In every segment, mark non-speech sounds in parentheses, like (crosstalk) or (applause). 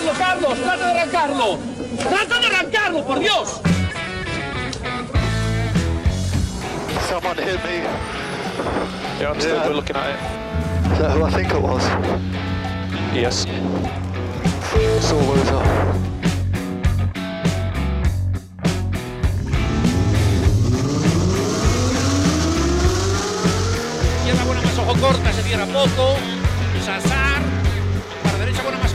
arrancarlo, Carlos, trata de arrancarlo. Trata de arrancarlo, por Dios. Someone hit me. Yeah, I'm still Yeah. looking at it. Is that who I think it was? Yes. It's all over. Izquierda buena más ojo corta, se cierra poco.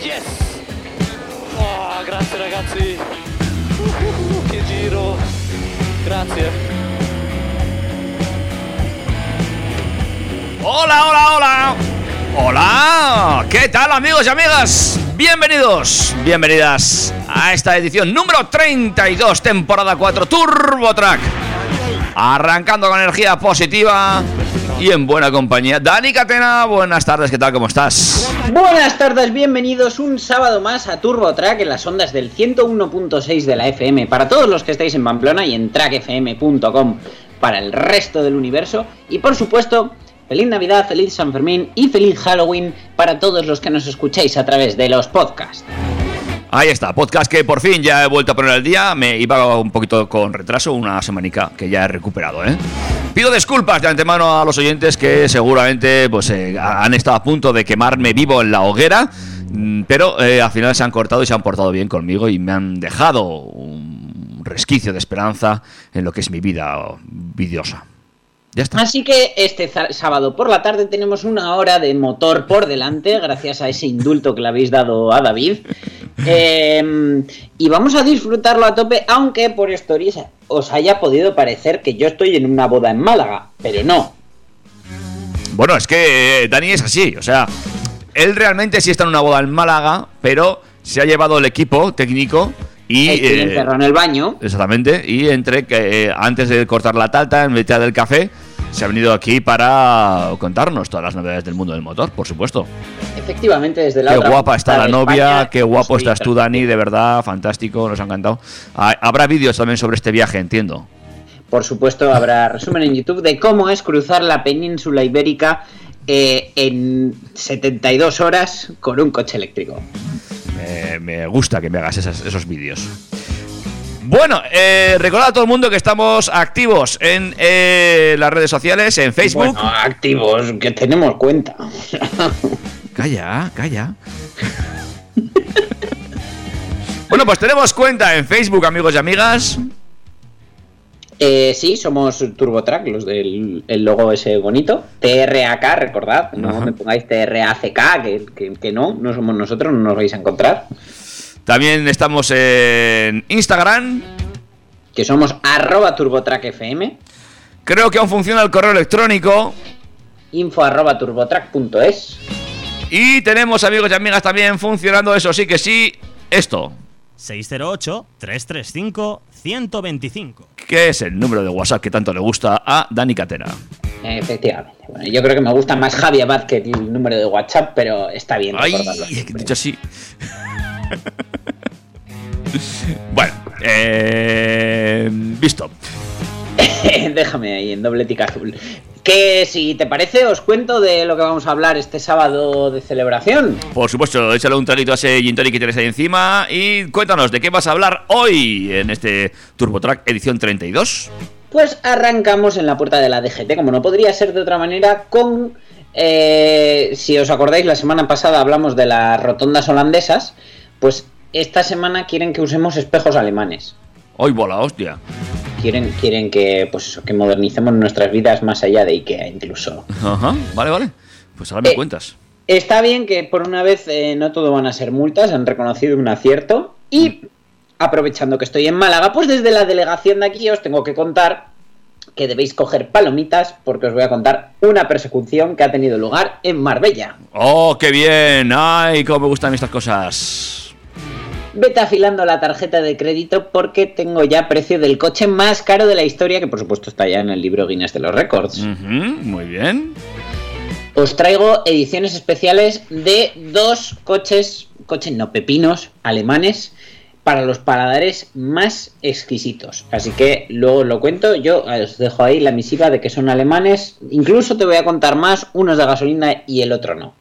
Yes! Oh, grazie ragazzi! Uh, (laughs) che giro! Grazie! Hola, hola, hola. Hola. ¿Qué tal amigos y amigas? Bienvenidos, bienvenidas a esta edición número 32, temporada 4, Turbo Track. Arrancando con energía positiva y en buena compañía. Dani Catena, buenas tardes, ¿qué tal? ¿Cómo estás? Buenas tardes, bienvenidos un sábado más a Turbo Track en las ondas del 101.6 de la FM para todos los que estáis en Pamplona y en trackfm.com para el resto del universo y por supuesto feliz Navidad, feliz San Fermín y feliz Halloween para todos los que nos escucháis a través de los podcasts. Ahí está, podcast que por fin ya he vuelto a poner al día. Me iba un poquito con retraso, una semanica que ya he recuperado, ¿eh? Pido disculpas de antemano a los oyentes que seguramente pues, eh, han estado a punto de quemarme vivo en la hoguera, mm, pero eh, al final se han cortado y se han portado bien conmigo y me han dejado un resquicio de esperanza en lo que es mi vida vidiosa. Ya está. Así que este sábado por la tarde tenemos una hora de motor por delante, gracias a ese indulto que le habéis dado a David. Eh, y vamos a disfrutarlo a tope, aunque por stories os haya podido parecer que yo estoy en una boda en Málaga, pero no. Bueno, es que eh, Dani es así, o sea, él realmente sí está en una boda en Málaga, pero se ha llevado el equipo técnico y... Eh, en el baño. Exactamente, y entre que eh, antes de cortar la talta, en mitad del café, se ha venido aquí para contarnos todas las novedades del mundo del motor, por supuesto. Efectivamente, desde la Qué otra guapa está la novia, España, qué guapo estás tú, Dani, de verdad, fantástico, nos ha encantado. Ah, Habrá vídeos también sobre este viaje, entiendo. Por supuesto, habrá resumen en YouTube de cómo es cruzar la península ibérica eh, en 72 horas con un coche eléctrico. Me, me gusta que me hagas esas- esos vídeos. Bueno, eh, recordad a todo el mundo que estamos activos en eh, las redes sociales, en Facebook. Bueno, activos, que tenemos cuenta. Calla, calla. bueno, pues tenemos cuenta en Facebook, amigos y amigas. Eh, sí, somos TurboTrack, los del el logo ese bonito. TRAK, recordad, no Ajá. me pongáis TRACK, que, que, que no, no somos nosotros, no nos vais a encontrar. También estamos en Instagram. Que somos arroba TurboTrackFM, Creo que aún funciona el correo electrónico. info arroba turbotrack.es. Y tenemos, amigos y amigas, también funcionando, eso sí que sí, esto. 608-335-125. Que es el número de WhatsApp que tanto le gusta a Dani Catena. Efectivamente. Bueno, yo creo que me gusta más Javi Abad que el número de WhatsApp, pero está bien Ay, dicho así. Bueno, eh, visto. (laughs) Déjame ahí en doble tica azul. Que si te parece, os cuento de lo que vamos a hablar este sábado de celebración. Por supuesto, échale un traguito a ese gin tonic que tienes ahí encima y cuéntanos de qué vas a hablar hoy en este Turbo Track edición 32. Pues arrancamos en la puerta de la DGT, como no podría ser de otra manera, con. eh, si os acordáis, la semana pasada hablamos de las rotondas holandesas. Pues esta semana quieren que usemos espejos alemanes. Hoy bola, hostia. Quieren, quieren que, pues eso, que modernicemos nuestras vidas más allá de IKEA incluso. Ajá, vale, vale. Pues ahora me Eh, cuentas. Está bien que por una vez eh, no todo van a ser multas, han reconocido un acierto. Y aprovechando que estoy en Málaga, pues desde la delegación de aquí os tengo que contar que debéis coger palomitas porque os voy a contar una persecución que ha tenido lugar en Marbella. ¡Oh, qué bien! ¡Ay, cómo me gustan estas cosas! Vete afilando la tarjeta de crédito porque tengo ya precio del coche más caro de la historia, que por supuesto está ya en el libro Guinness de los Récords. Ujú, muy bien. Os traigo ediciones especiales de dos coches, coches no pepinos, alemanes, para los paladares más exquisitos. Así que luego os lo cuento, yo os dejo ahí la misiva de que son alemanes. Incluso te voy a contar más, uno es de gasolina y el otro no.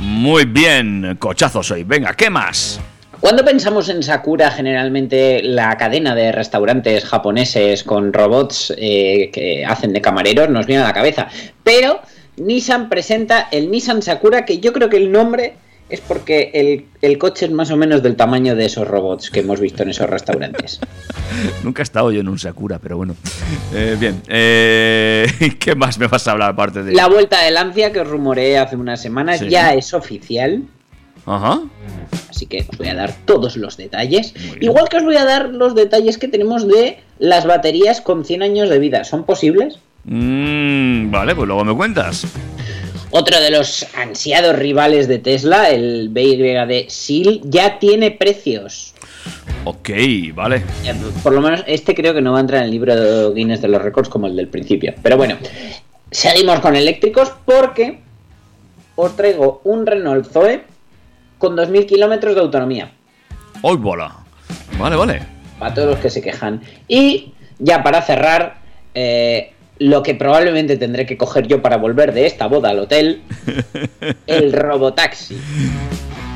Muy bien, cochazo soy. Venga, ¿qué más? Cuando pensamos en Sakura, generalmente la cadena de restaurantes japoneses con robots eh, que hacen de camareros nos viene a la cabeza. Pero Nissan presenta el Nissan Sakura, que yo creo que el nombre es porque el, el coche es más o menos del tamaño de esos robots que hemos visto en esos restaurantes. (laughs) Nunca he estado yo en un Sakura, pero bueno. Eh, bien, eh, (laughs) ¿qué más me vas a hablar aparte de...? La vuelta de Lancia que os rumoreé hace unas semanas Sí. ya es oficial. Ajá. Así que os voy a dar todos los detalles. Igual que os voy a dar los detalles que tenemos de las baterías con 100 años de vida. ¿Son posibles? Mm, vale, pues luego me cuentas. Otro de los ansiados rivales de Tesla, el BYD Seal, ya tiene precios. Ok, vale. Eh, Por lo menos este creo que no va a entrar en el libro de Guinness de los récords como el del principio. Pero bueno, seguimos con eléctricos porque os traigo un Renault Zoe con 2.000 kilómetros de autonomía. Hoy bola. Vale, vale. Para todos los que se quejan. Y ya para cerrar, eh, lo que probablemente tendré que coger yo para volver de esta boda al hotel, (laughs) el robotaxi.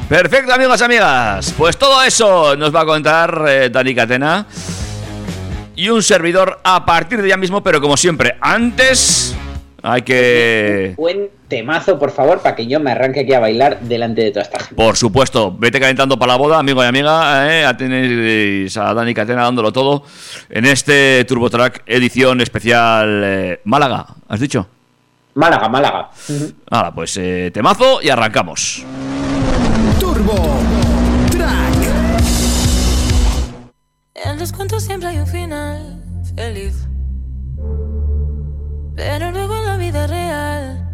Perfecto, amigos amigas. Pues todo eso nos va a contar eh, Dani Catena. Y un servidor a partir de ya mismo, pero como siempre, antes hay que... Buen temazo, por favor, para que yo me arranque aquí a bailar delante de toda esta gente. Por supuesto, vete calentando para la boda, amigo y amiga. ¿eh? Ya tenéis a Dani Catena dándolo todo en este TurboTrack edición especial eh, Málaga, ¿has dicho? Málaga, Málaga. Ahora, pues eh, temazo y arrancamos. Turbo Track. En los cuentos siempre hay un final feliz. Pero luego en la vida real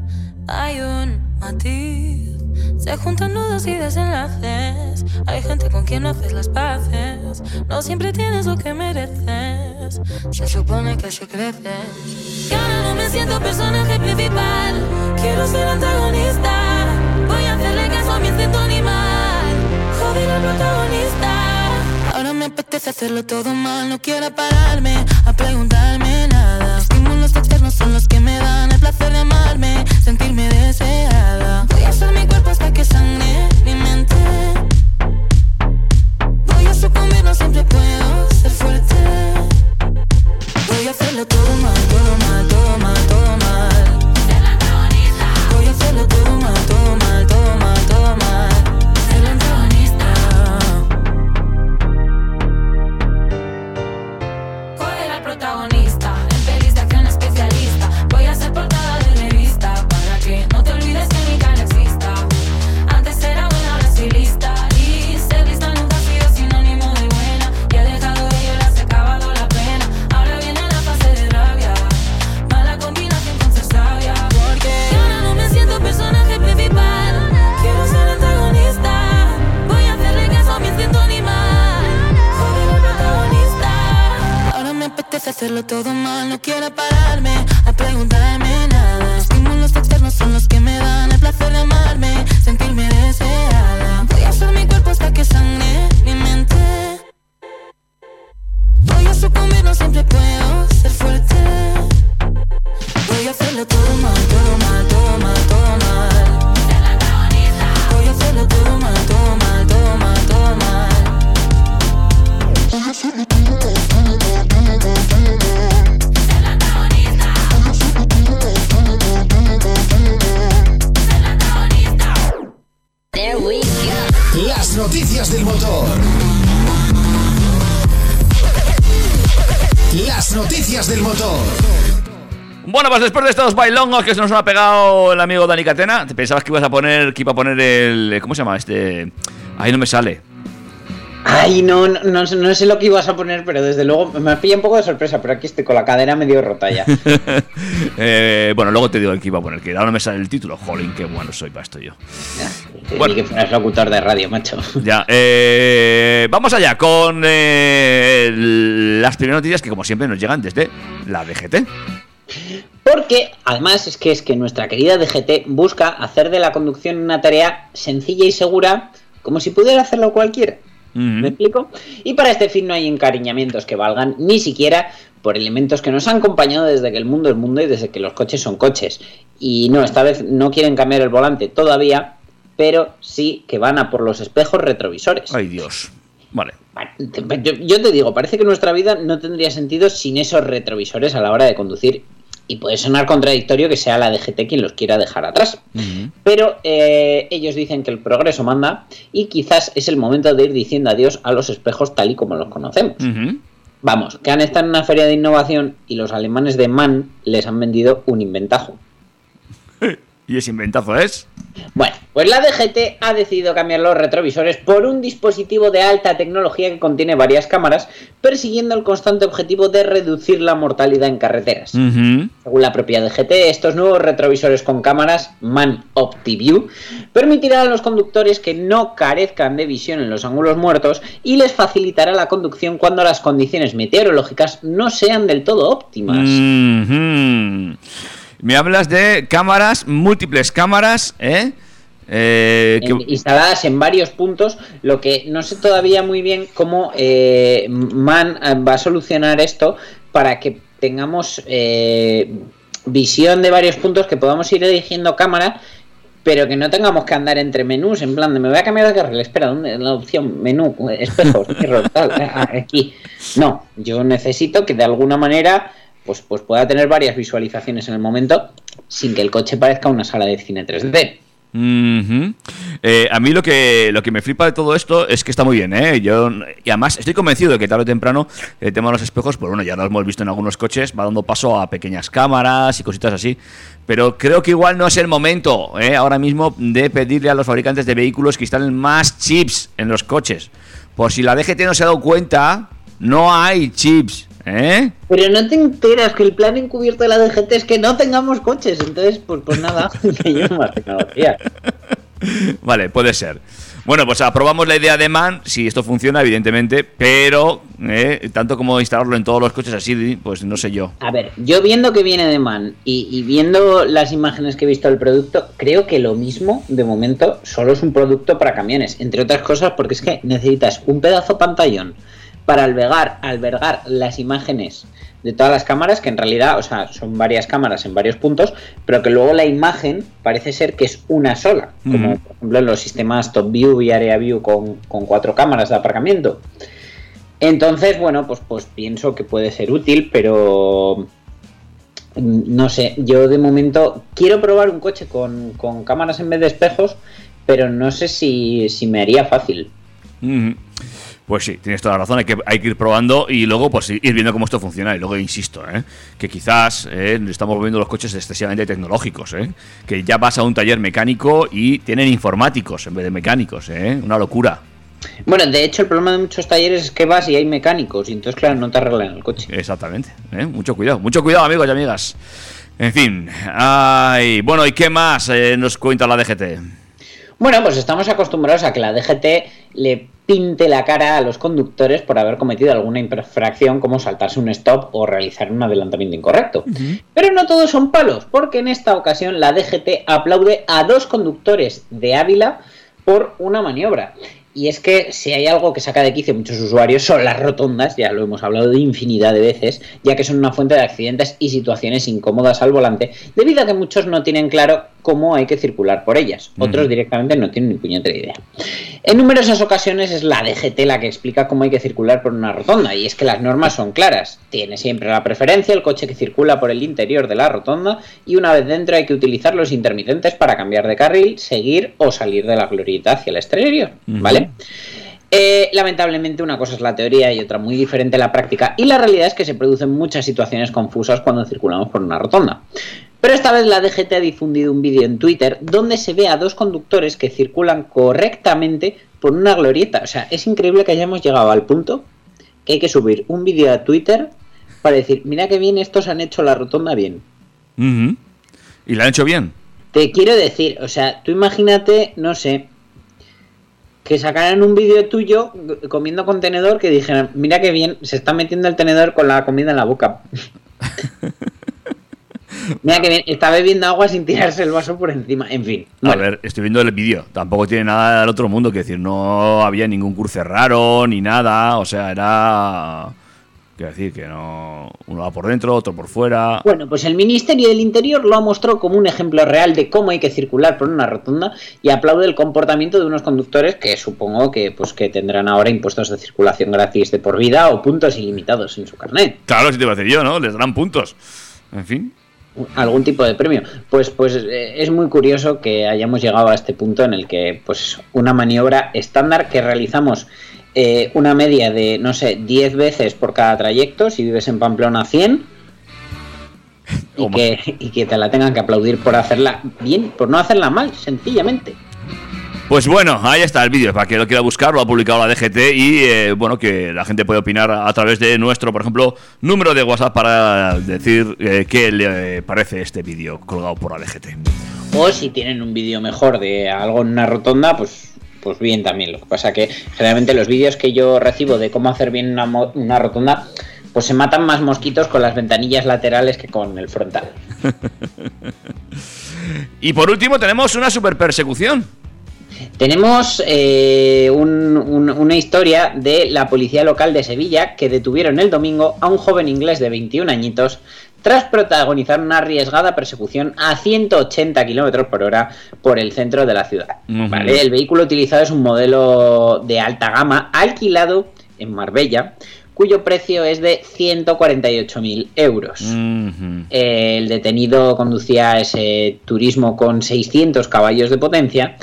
hay un matiz. Se juntan nudos y desenlaces. Hay gente con quien no haces las paces. No siempre tienes lo que mereces. Se supone que se crece. Y ahora no me siento personaje principal. Quiero ser antagonista. Voy a hacerle caso a mi instinto animal. Joder al protagonista. Ahora me apetece hacerlo todo mal. No quiero pararme a preguntarme son los que me dan el placer de amarme, sentirme deseada. Voy a hacer mi cuerpo hasta Bueno, pues después de estos bailongos que se nos ha pegado el amigo Dani Catena, ¿te pensabas que ibas a poner, que iba a poner el. ¿Cómo se llama? Este. Ahí no me sale. Ay, no, no, no, sé- no sé lo que ibas a poner, pero desde luego me pilla un poco de sorpresa, pero aquí estoy con la cadera medio rota ya. (laughs) Eh, bueno, luego te digo el que iba a poner, que ahora no me sale el título. Jolín, qué bueno soy para esto yo. Ni Bueno. que fueras locutor de radio, macho. Ya, eh, vamos allá con eh, las primeras noticias que como siempre nos llegan desde la DGT. Porque además es que es que nuestra querida DGT busca hacer de la conducción una tarea sencilla y segura, como si pudiera hacerlo cualquiera. ¿Me explico? Y para este fin no hay encariñamientos que valgan ni siquiera por elementos que nos han acompañado desde que el mundo es mundo y desde que los coches son coches. Y no, esta vez no quieren cambiar el volante todavía, pero sí que van a por los espejos retrovisores. Ay, Dios. Vale. Yo, yo te digo, parece que nuestra vida no tendría sentido sin esos retrovisores a la hora de conducir. Y puede sonar contradictorio que sea la DGT quien los quiera dejar atrás. Pero eh, ellos dicen que el progreso manda y quizás es el momento de ir diciendo adiós a los espejos tal y como los conocemos. Vamos, que han estado en una feria de innovación y los alemanes de MAN les han vendido un inventajo. Y ese inventazo es. Bueno, pues la DGT ha decidido cambiar los retrovisores por un dispositivo de alta tecnología que contiene varias cámaras, persiguiendo el constante objetivo de reducir la mortalidad en carreteras. Según la propia DGT, estos nuevos retrovisores con cámaras Man OptiView permitirán a los conductores que no carezcan de visión en los ángulos muertos y les facilitará la conducción cuando las condiciones meteorológicas no sean del todo óptimas. Me hablas de cámaras, múltiples cámaras, ¿eh? Eh, instaladas en varios puntos, lo que no sé todavía muy bien cómo eh, MAN va a solucionar esto para que tengamos eh, visión de varios puntos, que podamos ir eligiendo cámara, pero que no tengamos que andar entre menús, en plan de me voy a cambiar de carril, espera, ¿dónde? La opción, menú, ah, (laughs) aquí. No, yo necesito que de alguna manera pues, pues pueda tener varias visualizaciones en el momento sin que el coche parezca una sala de cine 3D. Ujú. Eh, a mí lo que, lo que me flipa de todo esto es que está muy bien, ¿eh? Yo, y además estoy convencido de que tarde o temprano el tema de los espejos, pues bueno, ya lo hemos visto en algunos coches, va dando paso a pequeñas cámaras y cositas así. Pero creo que igual no es el momento, ¿eh? ahora mismo, de pedirle a los fabricantes de vehículos que instalen más chips en los coches. Por si la DGT no se ha dado cuenta, no hay chips, ¿eh? Pero no te enteras que el plan encubierto de la DGT es que no tengamos coches. Entonces, pues, pues nada, (laughs) que yo más tecnología. (laughs) Vale, puede ser. Bueno, pues aprobamos la idea de MAN, si esto funciona, evidentemente, pero eh, tanto como instalarlo en todos los coches así, pues no sé yo. A ver, yo viendo que viene de Man y, y viendo las imágenes que he visto del producto, creo que lo mismo, de momento, solo es un producto para camiones. Entre otras cosas, porque es que necesitas un pedazo pantallón para albergar, albergar las imágenes de todas las cámaras, que en realidad, o sea, son varias cámaras en varios puntos, pero que luego la imagen parece ser que es una sola, como por ejemplo en los sistemas Top View y Area View con, con cuatro cámaras de aparcamiento. Entonces, bueno, pues, pues pienso que puede ser útil, pero mm, no sé, yo de momento quiero probar un coche con, con cámaras en vez de espejos, pero no sé si, si me haría fácil. Pues sí, tienes toda la razón, hay que, hay que ir probando y luego pues ir viendo cómo esto funciona. Y luego insisto, ¿eh? que quizás eh, estamos volviendo los coches excesivamente tecnológicos, ¿eh? que ya vas a un taller mecánico y tienen informáticos en vez de mecánicos, ¿eh? una locura. Bueno, de hecho el problema de muchos talleres es que vas y hay mecánicos y entonces claro, no te arreglan el coche. Exactamente, ¿eh? mucho cuidado, mucho cuidado amigos y amigas. En fin, ay, bueno, ¿y qué más nos cuenta la DGT? Bueno, pues estamos acostumbrados a que la DGT le pinte la cara a los conductores por haber cometido alguna infracción como saltarse un stop o realizar un adelantamiento incorrecto. Pero no todos son palos, porque en esta ocasión la DGT aplaude a dos conductores de Ávila por una maniobra. Y es que si hay algo que saca de quicio a muchos usuarios son las rotondas, ya lo hemos hablado de infinidad de veces, ya que son una fuente de accidentes y situaciones incómodas al volante, debido a que muchos no tienen claro cómo hay que circular por ellas. Otros directamente no tienen ni puñetera idea. En numerosas ocasiones es la DGT la que explica cómo hay que circular por una rotonda, y es que las normas son claras. Tiene siempre la preferencia el coche que circula por el interior de la rotonda, y una vez dentro hay que utilizar los intermitentes para cambiar de carril, seguir o salir de la glorieta hacia el exterior. ¿Vale? Eh, lamentablemente una cosa es la teoría y otra muy diferente la práctica y la realidad es que se producen muchas situaciones confusas cuando circulamos por una rotonda. Pero esta vez la DGT ha difundido un vídeo en Twitter donde se ve a dos conductores que circulan correctamente por una glorieta. O sea, es increíble que hayamos llegado al punto que hay que subir un vídeo a Twitter para decir, mira que bien estos han hecho la rotonda bien. Y lo han hecho bien. Te quiero decir, o sea, tú imagínate, no sé, que sacaran un vídeo tuyo comiendo con tenedor que dijeran, mira que bien, se está metiendo el tenedor con la comida en la boca. (laughs) mira que bien, está bebiendo agua sin tirarse el vaso por encima. En fin. A ver, estoy viendo el vídeo. Tampoco tiene nada del otro mundo. Que decir, no había ningún curso raro ni nada. O sea, era. Quiero decir que no. Uno va por dentro, otro por fuera. Bueno, pues el Ministerio del Interior lo ha mostrado como un ejemplo real de cómo hay que circular por una rotonda y aplaude el comportamiento de unos conductores que supongo que pues que tendrán ahora impuestos de circulación gratis de por vida o puntos ilimitados en su carnet. Claro, si te iba a decir yo, ¿no? Les darán puntos. En fin. Algún tipo de premio. Pues, pues eh, es muy curioso que hayamos llegado a este punto en el que, pues, una maniobra estándar que realizamos eh, una media de, no sé, 10 veces por cada trayecto, si vives en Pamplona 100, (laughs) y que, y que te la tengan que aplaudir por hacerla bien, por no hacerla mal, sencillamente. Pues bueno, ahí está el vídeo. Para que lo quiera buscar, lo ha publicado la DGT. Y eh, bueno, que la gente puede opinar a través de nuestro, por ejemplo, número de WhatsApp para decir eh, qué le parece este vídeo colgado por la DGT. O si tienen un vídeo mejor de algo en una rotonda, pues, pues bien también. Lo que pasa que generalmente los vídeos que yo recibo de cómo hacer bien una, rotonda, pues se matan más mosquitos con las ventanillas laterales que con el frontal. (laughs) Y por último, tenemos una super persecución. Tenemos eh, un- un- una historia de la policía local de Sevilla que detuvieron el domingo a un joven inglés de 21 añitos tras protagonizar una arriesgada persecución a 180 km por hora por el centro de la ciudad. ¿vale? El vehículo utilizado es un modelo de alta gama alquilado en Marbella, cuyo precio es de 148.000 euros. El detenido conducía ese turismo con 600 caballos de potencia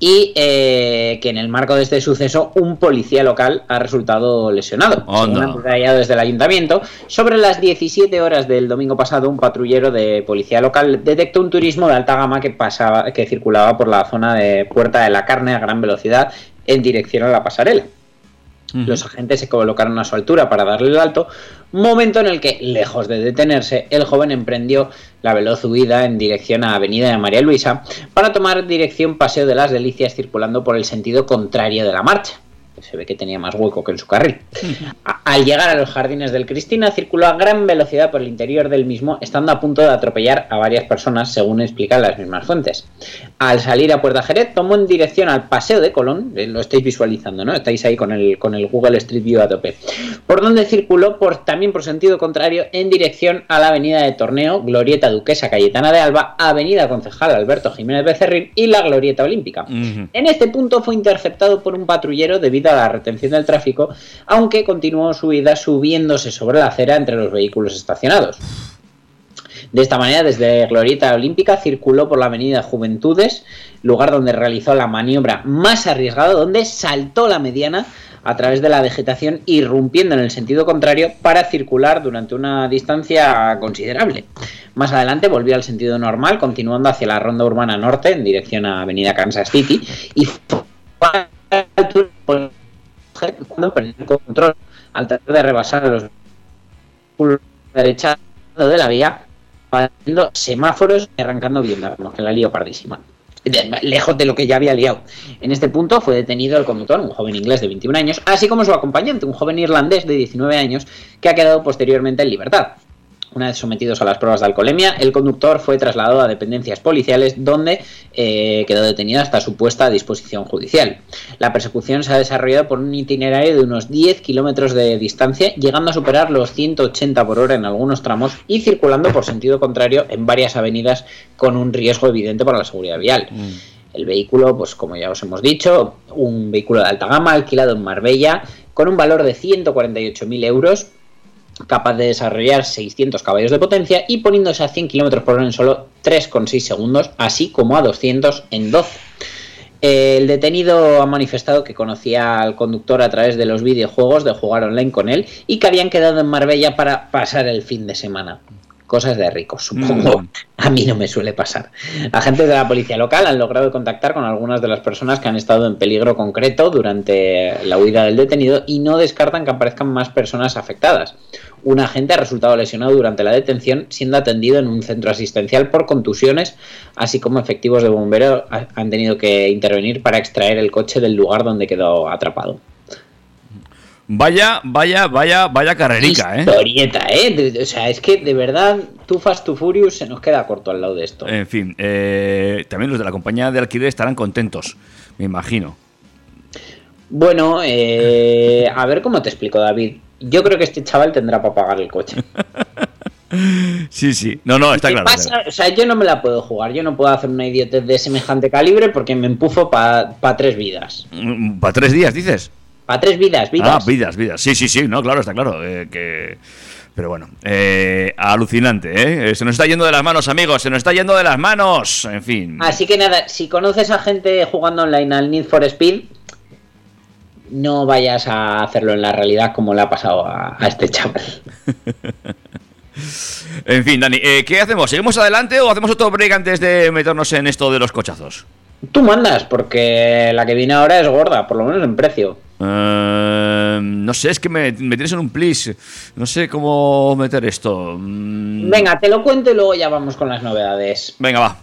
y eh, que en el marco de este suceso un policía local ha resultado lesionado. Han detallado desde el ayuntamiento, sobre las 17 horas del domingo pasado un patrullero de policía local detectó un turismo de alta gama que pasaba, que circulaba por la zona de Puerta de la Carne a gran velocidad en dirección a la pasarela. Los agentes se colocaron a su altura para darle el alto, momento en el que, lejos de detenerse, el joven emprendió la veloz huida en dirección a Avenida de María Luisa para tomar dirección Paseo de las Delicias circulando por el sentido contrario de la marcha. Se ve que tenía más hueco que en su carril. Al llegar a los jardines del Cristina, circuló a gran velocidad por el interior del mismo, estando a punto de atropellar a varias personas, según explican las mismas fuentes. Al salir a Puerta Jerez, tomó en dirección al Paseo de Colón, eh, lo estáis visualizando, ¿no? Estáis ahí con el, con el Google Street View a tope. Por donde circuló por, también por sentido contrario en dirección a la Avenida de Torneo, Glorieta Duquesa Cayetana de Alba, Avenida Concejal Alberto Jiménez Becerril y la Glorieta Olímpica. En este punto fue interceptado por un patrullero debido a la retención del tráfico, aunque continuó su huida subiéndose sobre la acera entre los vehículos estacionados. De esta manera, desde Glorieta Olímpica circuló por la avenida Juventudes, lugar donde realizó la maniobra más arriesgada, donde saltó la mediana a través de la vegetación, irrumpiendo en el sentido contrario para circular durante una distancia considerable. Más adelante volvió al sentido normal, continuando hacia la ronda urbana norte en dirección a Avenida Kansas City y fue a la cuando perdió el control al tratar de rebasar los derecha de la vía haciendo semáforos y arrancando bien, que la lío pardísima. Lejos de lo que ya había liado. En este punto fue detenido el conductor, un joven inglés de 21 años, así como su acompañante, un joven irlandés de 19 años, que ha quedado posteriormente en libertad. Una vez sometidos a las pruebas de alcoholemia, el conductor fue trasladado a dependencias policiales donde eh, quedó detenido hasta su puesta a disposición judicial. La persecución se ha desarrollado por un itinerario de unos 10 kilómetros de distancia, llegando a superar los 180 por hora en algunos tramos y circulando por sentido contrario en varias avenidas con un riesgo evidente para la seguridad vial. El vehículo, pues como ya os hemos dicho, un vehículo de alta gama alquilado en Marbella con un valor de 148.000 euros capaz de desarrollar 600 caballos de potencia y poniéndose a 100 km por hora en solo 3,6 segundos, así como a 200 en 12. El detenido ha manifestado que conocía al conductor a través de los videojuegos de jugar online con él y que habían quedado en Marbella para pasar el fin de semana. Cosas de ricos, supongo. Mm. (laughs) A mí no me suele pasar. Agentes de la policía local han logrado contactar con algunas de las personas que han estado en peligro concreto durante la huida del detenido y no descartan que aparezcan más personas afectadas. Un agente ha resultado lesionado durante la detención, siendo atendido en un centro asistencial por contusiones, así como efectivos de bomberos ha- han tenido que intervenir para extraer el coche del lugar donde quedó atrapado. Vaya, vaya, vaya, vaya carrerica, ¿eh? Historieta, ¿eh? De- o sea, es que de verdad, Too Fast to Furious se nos queda corto al lado de esto. En fin, eh, también los de la compañía de alquiler estarán contentos, me imagino. Bueno, eh, a ver cómo te explico, David. Yo creo que este chaval tendrá para pagar el coche. (laughs) Sí, sí. No, no, está ¿Qué claro. pasa? O sea, yo no me la puedo jugar. Yo no puedo hacer una idiotez de semejante calibre porque me empufo para tres vidas. Para tres días, dices. Para tres vidas, vidas. Ah, vidas, vidas. Sí, sí, sí, no, claro, está claro. eh, que... Pero bueno, eh, alucinante, ¿eh? Se nos está yendo de las manos, amigos, se nos está yendo de las manos. En fin. Así que nada, si conoces a gente jugando online al Need for Speed, no vayas a hacerlo en la realidad como le ha pasado a, a este chaval. (laughs) En fin, Dani, eh, ¿qué hacemos? ¿Seguimos adelante o hacemos otro break antes de meternos en esto de los cochazos? Tú mandas, porque la que viene ahora es gorda, por lo menos en precio. Eh, no sé, es que me, me tienes en un please. No sé cómo meter esto. Mm, Venga, te lo cuento y luego ya vamos con las novedades. Venga, va.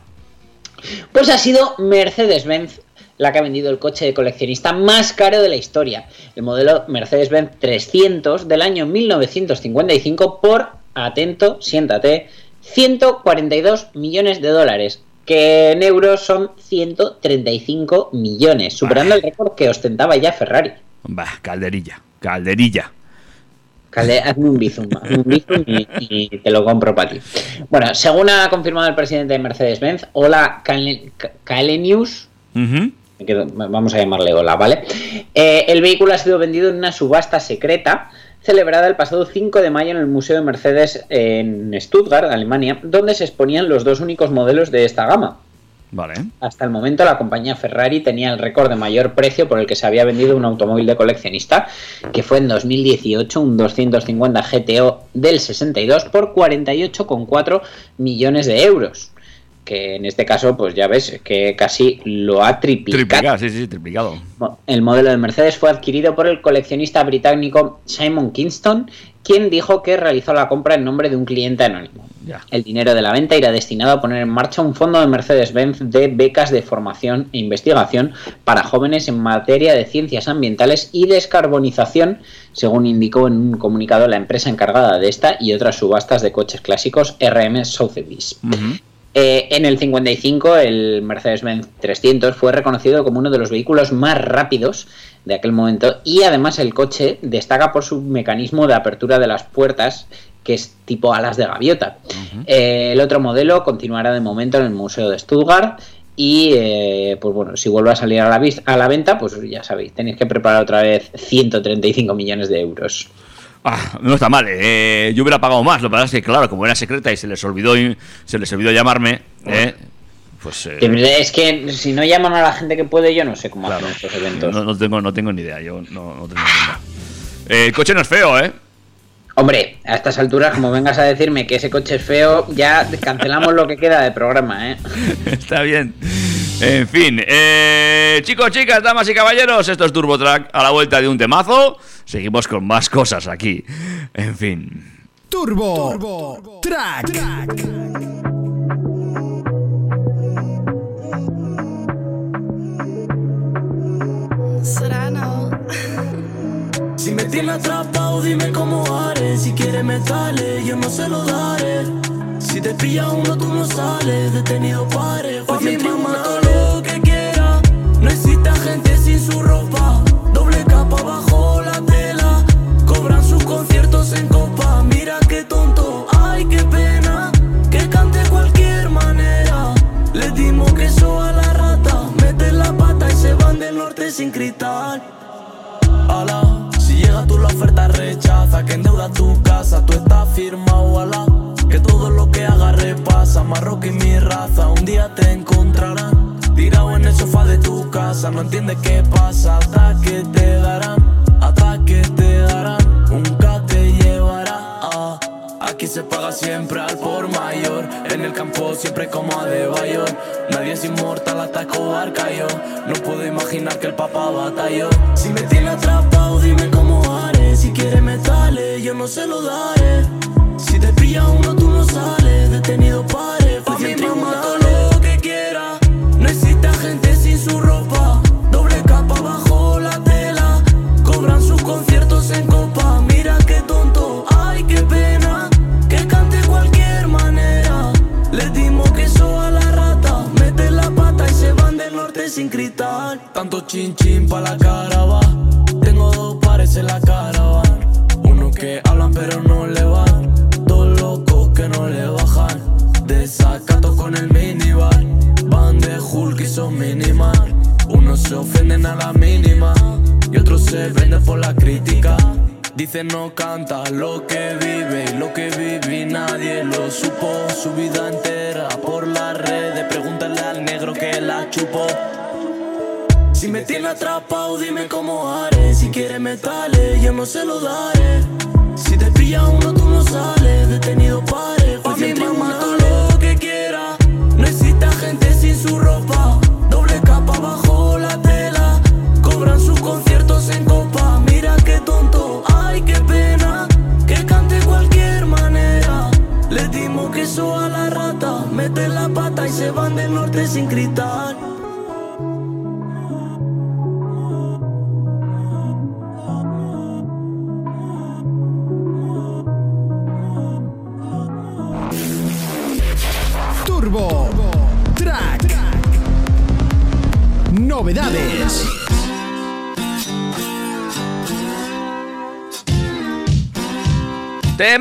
Pues ha sido Mercedes-Benz la que ha vendido el coche de coleccionista más caro de la historia, el modelo Mercedes-Benz 300 del año 1955 por, atento, siéntate, 142 millones de dólares, que en euros son 135 millones, superando el récord que ostentaba ya Ferrari. Va, calderilla, calderilla. Calde, hazme un bizum, hazme un bizum y, y te lo compro para ti. Bueno, según ha confirmado el presidente de Mercedes-Benz, Ola Kalenius, Ujú. me quedo- vamos a llamarle Ola, ¿vale? Eh, el vehículo ha sido vendido en una subasta secreta celebrada el pasado 5 de mayo en el Museo de Mercedes en Stuttgart, Alemania, donde se exponían los dos únicos modelos de esta gama. Hasta el momento la compañía Ferrari tenía el récord de mayor precio por el que se había vendido un automóvil de coleccionista, que fue en 2018 un 250 GTO del 62 por 48,4 millones de euros. Que en este caso, pues ya ves, que casi lo ha triplicado. Triplicado, sí, sí, triplicado. El modelo de Mercedes fue adquirido por el coleccionista británico Simon Kingston, quien dijo que realizó la compra en nombre de un cliente anónimo. Ya. El dinero de la venta irá destinado a poner en marcha un fondo de Mercedes-Benz de becas de formación e investigación para jóvenes en materia de ciencias ambientales y descarbonización, según indicó en un comunicado la empresa encargada de esta y otras subastas de coches clásicos RM Sotheby's. Ujú. Eh, en el 55, el Mercedes-Benz 300 fue reconocido como uno de los vehículos más rápidos de aquel momento y además el coche destaca por su mecanismo de apertura de las puertas que es tipo alas de gaviota. Eh, el otro modelo continuará de momento en el Museo de Stuttgart y eh, pues bueno, si vuelve a salir a la, a la venta, pues ya sabéis, tenéis que preparar otra vez 135 millones de euros. Ah, no está mal, eh, yo hubiera pagado más. Lo que pasa es que, claro, como era secreta y se les olvidó, se les olvidó llamarme, eh, pues. eh, Es que si no llaman a la gente que puede, yo no sé cómo claro, hacen estos eventos. no, no tengo, no tengo ni idea. Yo no, no tengo ni idea. Eh, el coche no es feo, ¿eh? Hombre, a estas alturas, como vengas a decirme que ese coche es feo, ya cancelamos lo que queda de programa, ¿eh? (laughs) Está bien. En fin, eh, chicos, chicas, damas y caballeros, esto es Turbo Track a la vuelta de un temazo. Seguimos con más cosas aquí. En fin. Turbo, Track. Serrano. Si me tiene atrapado, dime cómo haré. Si quieres me dale, yo no se lo daré. Si te pilla uno, tú no sales. Detenido pare. Pa' mi mamá todo lo que quiera. No existe gente sin su ropa.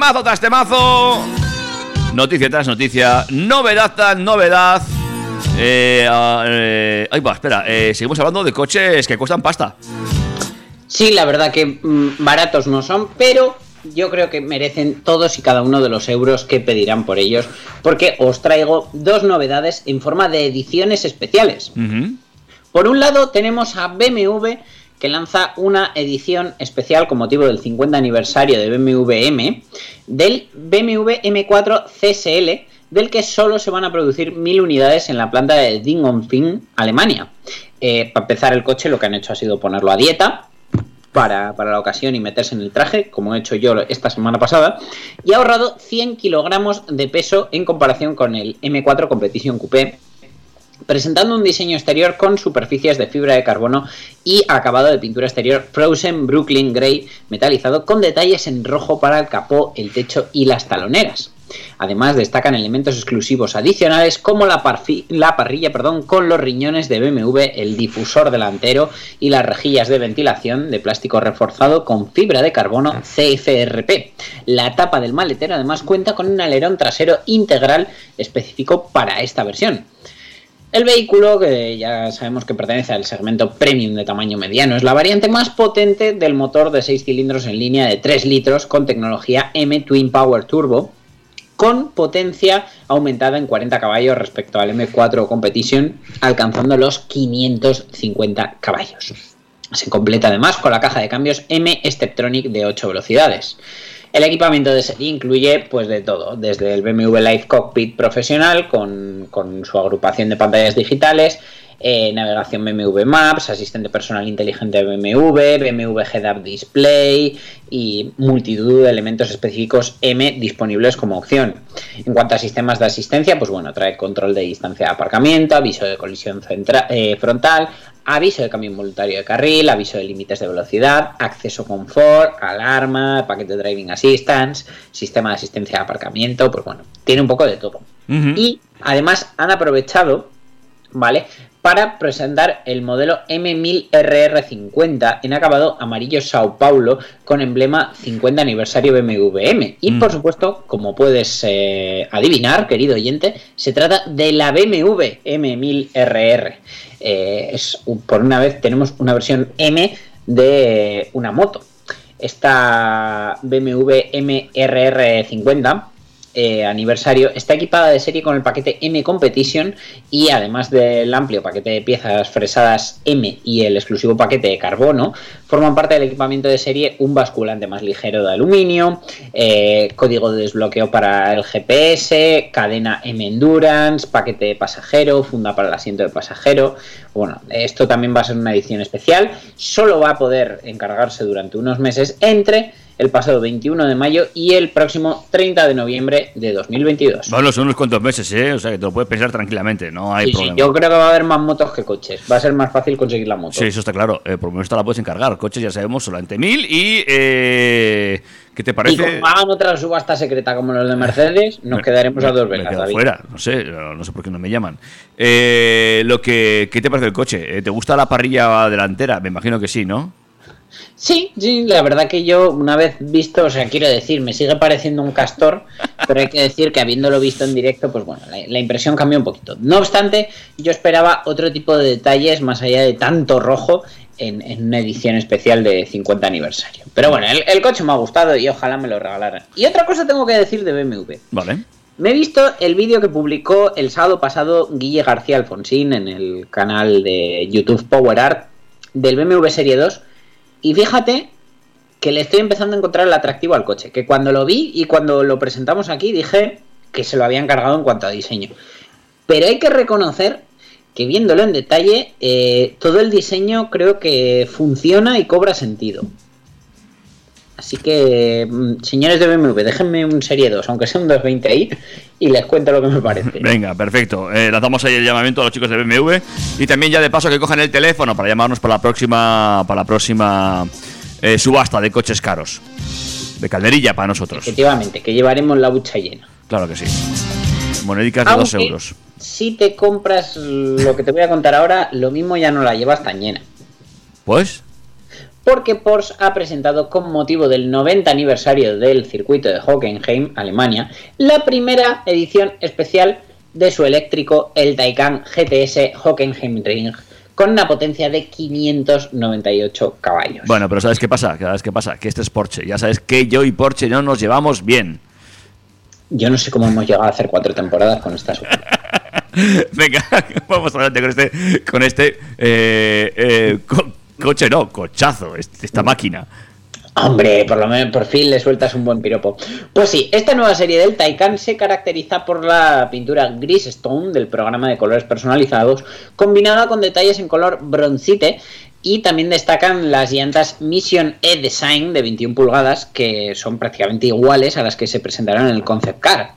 Temazo tras temazo. Noticia tras noticia. Novedad tras novedad. Eh, ah, eh, ay, va, espera. eh, seguimos hablando de coches que cuestan pasta. Sí, la verdad que mm, baratos no son, pero yo creo que merecen todos y cada uno de los euros que pedirán por ellos, porque os traigo dos novedades en forma de ediciones especiales. Por un lado tenemos a BMW lanza una edición especial con motivo del 50 aniversario de BMW M del BMW M4 CSL del que solo se van a producir mil unidades en la planta de Dingolfing, Alemania. Eh, para empezar el coche lo que han hecho ha sido ponerlo a dieta para, para la ocasión y meterse en el traje, como he hecho yo esta semana pasada, y ha ahorrado 100 kilogramos de peso en comparación con el M4 Competition Coupé presentando un diseño exterior con superficies de fibra de carbono y acabado de pintura exterior Frozen Brooklyn Grey metalizado con detalles en rojo para el capó, el techo y las taloneras. Además destacan elementos exclusivos adicionales como la, la parrilla perdón, con los riñones de BMW, el difusor delantero y las rejillas de ventilación de plástico reforzado con fibra de carbono CFRP. La tapa del maletero además cuenta con un alerón trasero integral específico para esta versión. El vehículo, que ya sabemos que pertenece al segmento premium de tamaño mediano, es la variante más potente del motor de 6 cilindros en línea de 3 litros con tecnología M Twin Power Turbo, con potencia aumentada en 40 caballos respecto al M4 Competition, alcanzando los 550 caballos. Se completa además con la caja de cambios M Steptronic de 8 velocidades. El equipamiento de serie incluye pues de todo, desde el BMW Live Cockpit profesional con, su agrupación de pantallas digitales, eh, navegación BMW Maps, asistente personal inteligente de BMW, BMW Head-Up Display y multitud de elementos específicos M disponibles como opción. En cuanto a sistemas de asistencia, pues bueno, trae control de distancia de aparcamiento, aviso de colisión eh, frontal, aviso de cambio involuntario de carril, aviso de límites de velocidad, acceso confort, alarma, paquete de driving assistance, sistema de asistencia de aparcamiento, pues bueno, tiene un poco de todo. Y además han aprovechado, ¿vale? Para presentar el modelo M1000RR50 en acabado amarillo Sao Paulo con emblema 50 aniversario BMW M. Y Mm. por supuesto, como puedes eh, adivinar, querido oyente, se trata de la BMW M1000RR. Eh, es, por una vez tenemos una versión M de una moto. Esta BMW MRR50 eh, aniversario está equipada de serie con el paquete M Competition y además del amplio paquete de piezas fresadas M y el exclusivo paquete de carbono, forman parte del equipamiento de serie un basculante más ligero de aluminio, eh, código de desbloqueo para el GPS, cadena M Endurance, paquete de pasajero, funda para el asiento de pasajero. Bueno, esto también va a ser una edición especial, solo va a poder encargarse durante unos meses entre el pasado 21 de mayo y el próximo 30 de noviembre de 2022. Bueno, son unos cuantos meses, ¿eh? O sea, que te lo puedes pensar tranquilamente, no hay Sí, sí, problema. yo creo que va a haber más motos que coches. Va a ser más fácil conseguir la moto. Sí, eso está claro. Eh, por lo menos esta la puedes encargar. Coches ya sabemos, solamente mil. Y. Eh, ¿Qué te Y parece? como hagan otra subasta secreta como los de Mercedes, nos Me- quedaremos a dos me velas. quedo fuera, no sé, no, no sé por qué no me llaman. Eh, lo que, ¿Qué te parece el coche? Eh, ¿Te gusta la parrilla delantera? Me imagino que sí, ¿no? Sí, sí, la verdad que yo una vez visto, o sea, quiero decir, me sigue pareciendo un castor, pero hay que decir que habiéndolo visto en directo, pues bueno, la, la impresión cambió un poquito. No obstante, yo esperaba otro tipo de detalles más allá de tanto rojo en, en una edición especial de 50 aniversario. Pero bueno, el, el coche me ha gustado y ojalá me lo regalaran. Y otra cosa tengo que decir de BMW. Vale. Me he visto el vídeo que publicó el sábado pasado Guille García Alfonsín en el canal de YouTube Power Art del BMW Serie 2 y fíjate que le estoy empezando a encontrar el atractivo al coche, que cuando lo vi y cuando lo presentamos aquí dije que se lo habían cargado en cuanto a diseño. Pero hay que reconocer que viéndolo en detalle, eh, todo el diseño creo que funciona y cobra sentido. Así que, mm, señores de BMW, déjenme un Serie 2, aunque sea un 220 ahí, y les cuento lo que me parece. Venga, perfecto. Eh, lanzamos ahí el llamamiento a los chicos de BMW y también ya de paso que cojan el teléfono para llamarnos para la próxima para la próxima eh, subasta de coches caros. De calderilla para nosotros. Efectivamente, que llevaremos la hucha llena. Claro que sí. Monedicas de dos Aunque, euros. Si te compras lo que te voy a contar ahora, lo mismo ya no la llevas tan llena. Pues, Porque Porsche ha presentado con motivo del 90 aniversario del circuito de Hockenheim, Alemania, la primera edición especial de su eléctrico, el Taycan GTS Hockenheim Ring, con una potencia de 598 caballos. bueno, pero ¿sabes qué pasa? ¿Sabes qué pasa? Que este es Porsche. Ya sabes que yo y Porsche no nos llevamos bien. Yo no sé cómo hemos llegado a hacer cuatro temporadas con esta. (laughs) Venga, (laughs) vamos adelante con este, con este eh, eh, co- coche, no, cochazo, esta máquina. Hombre, por lo menos por fin le sueltas un buen piropo. Pues sí, esta nueva serie del Taycan se caracteriza por la pintura gris stone del programa de colores personalizados, combinada con detalles en color broncite. Y también destacan las llantas Mission E Design de 21 pulgadas, que son prácticamente iguales a las que se presentaron en el Concept Car.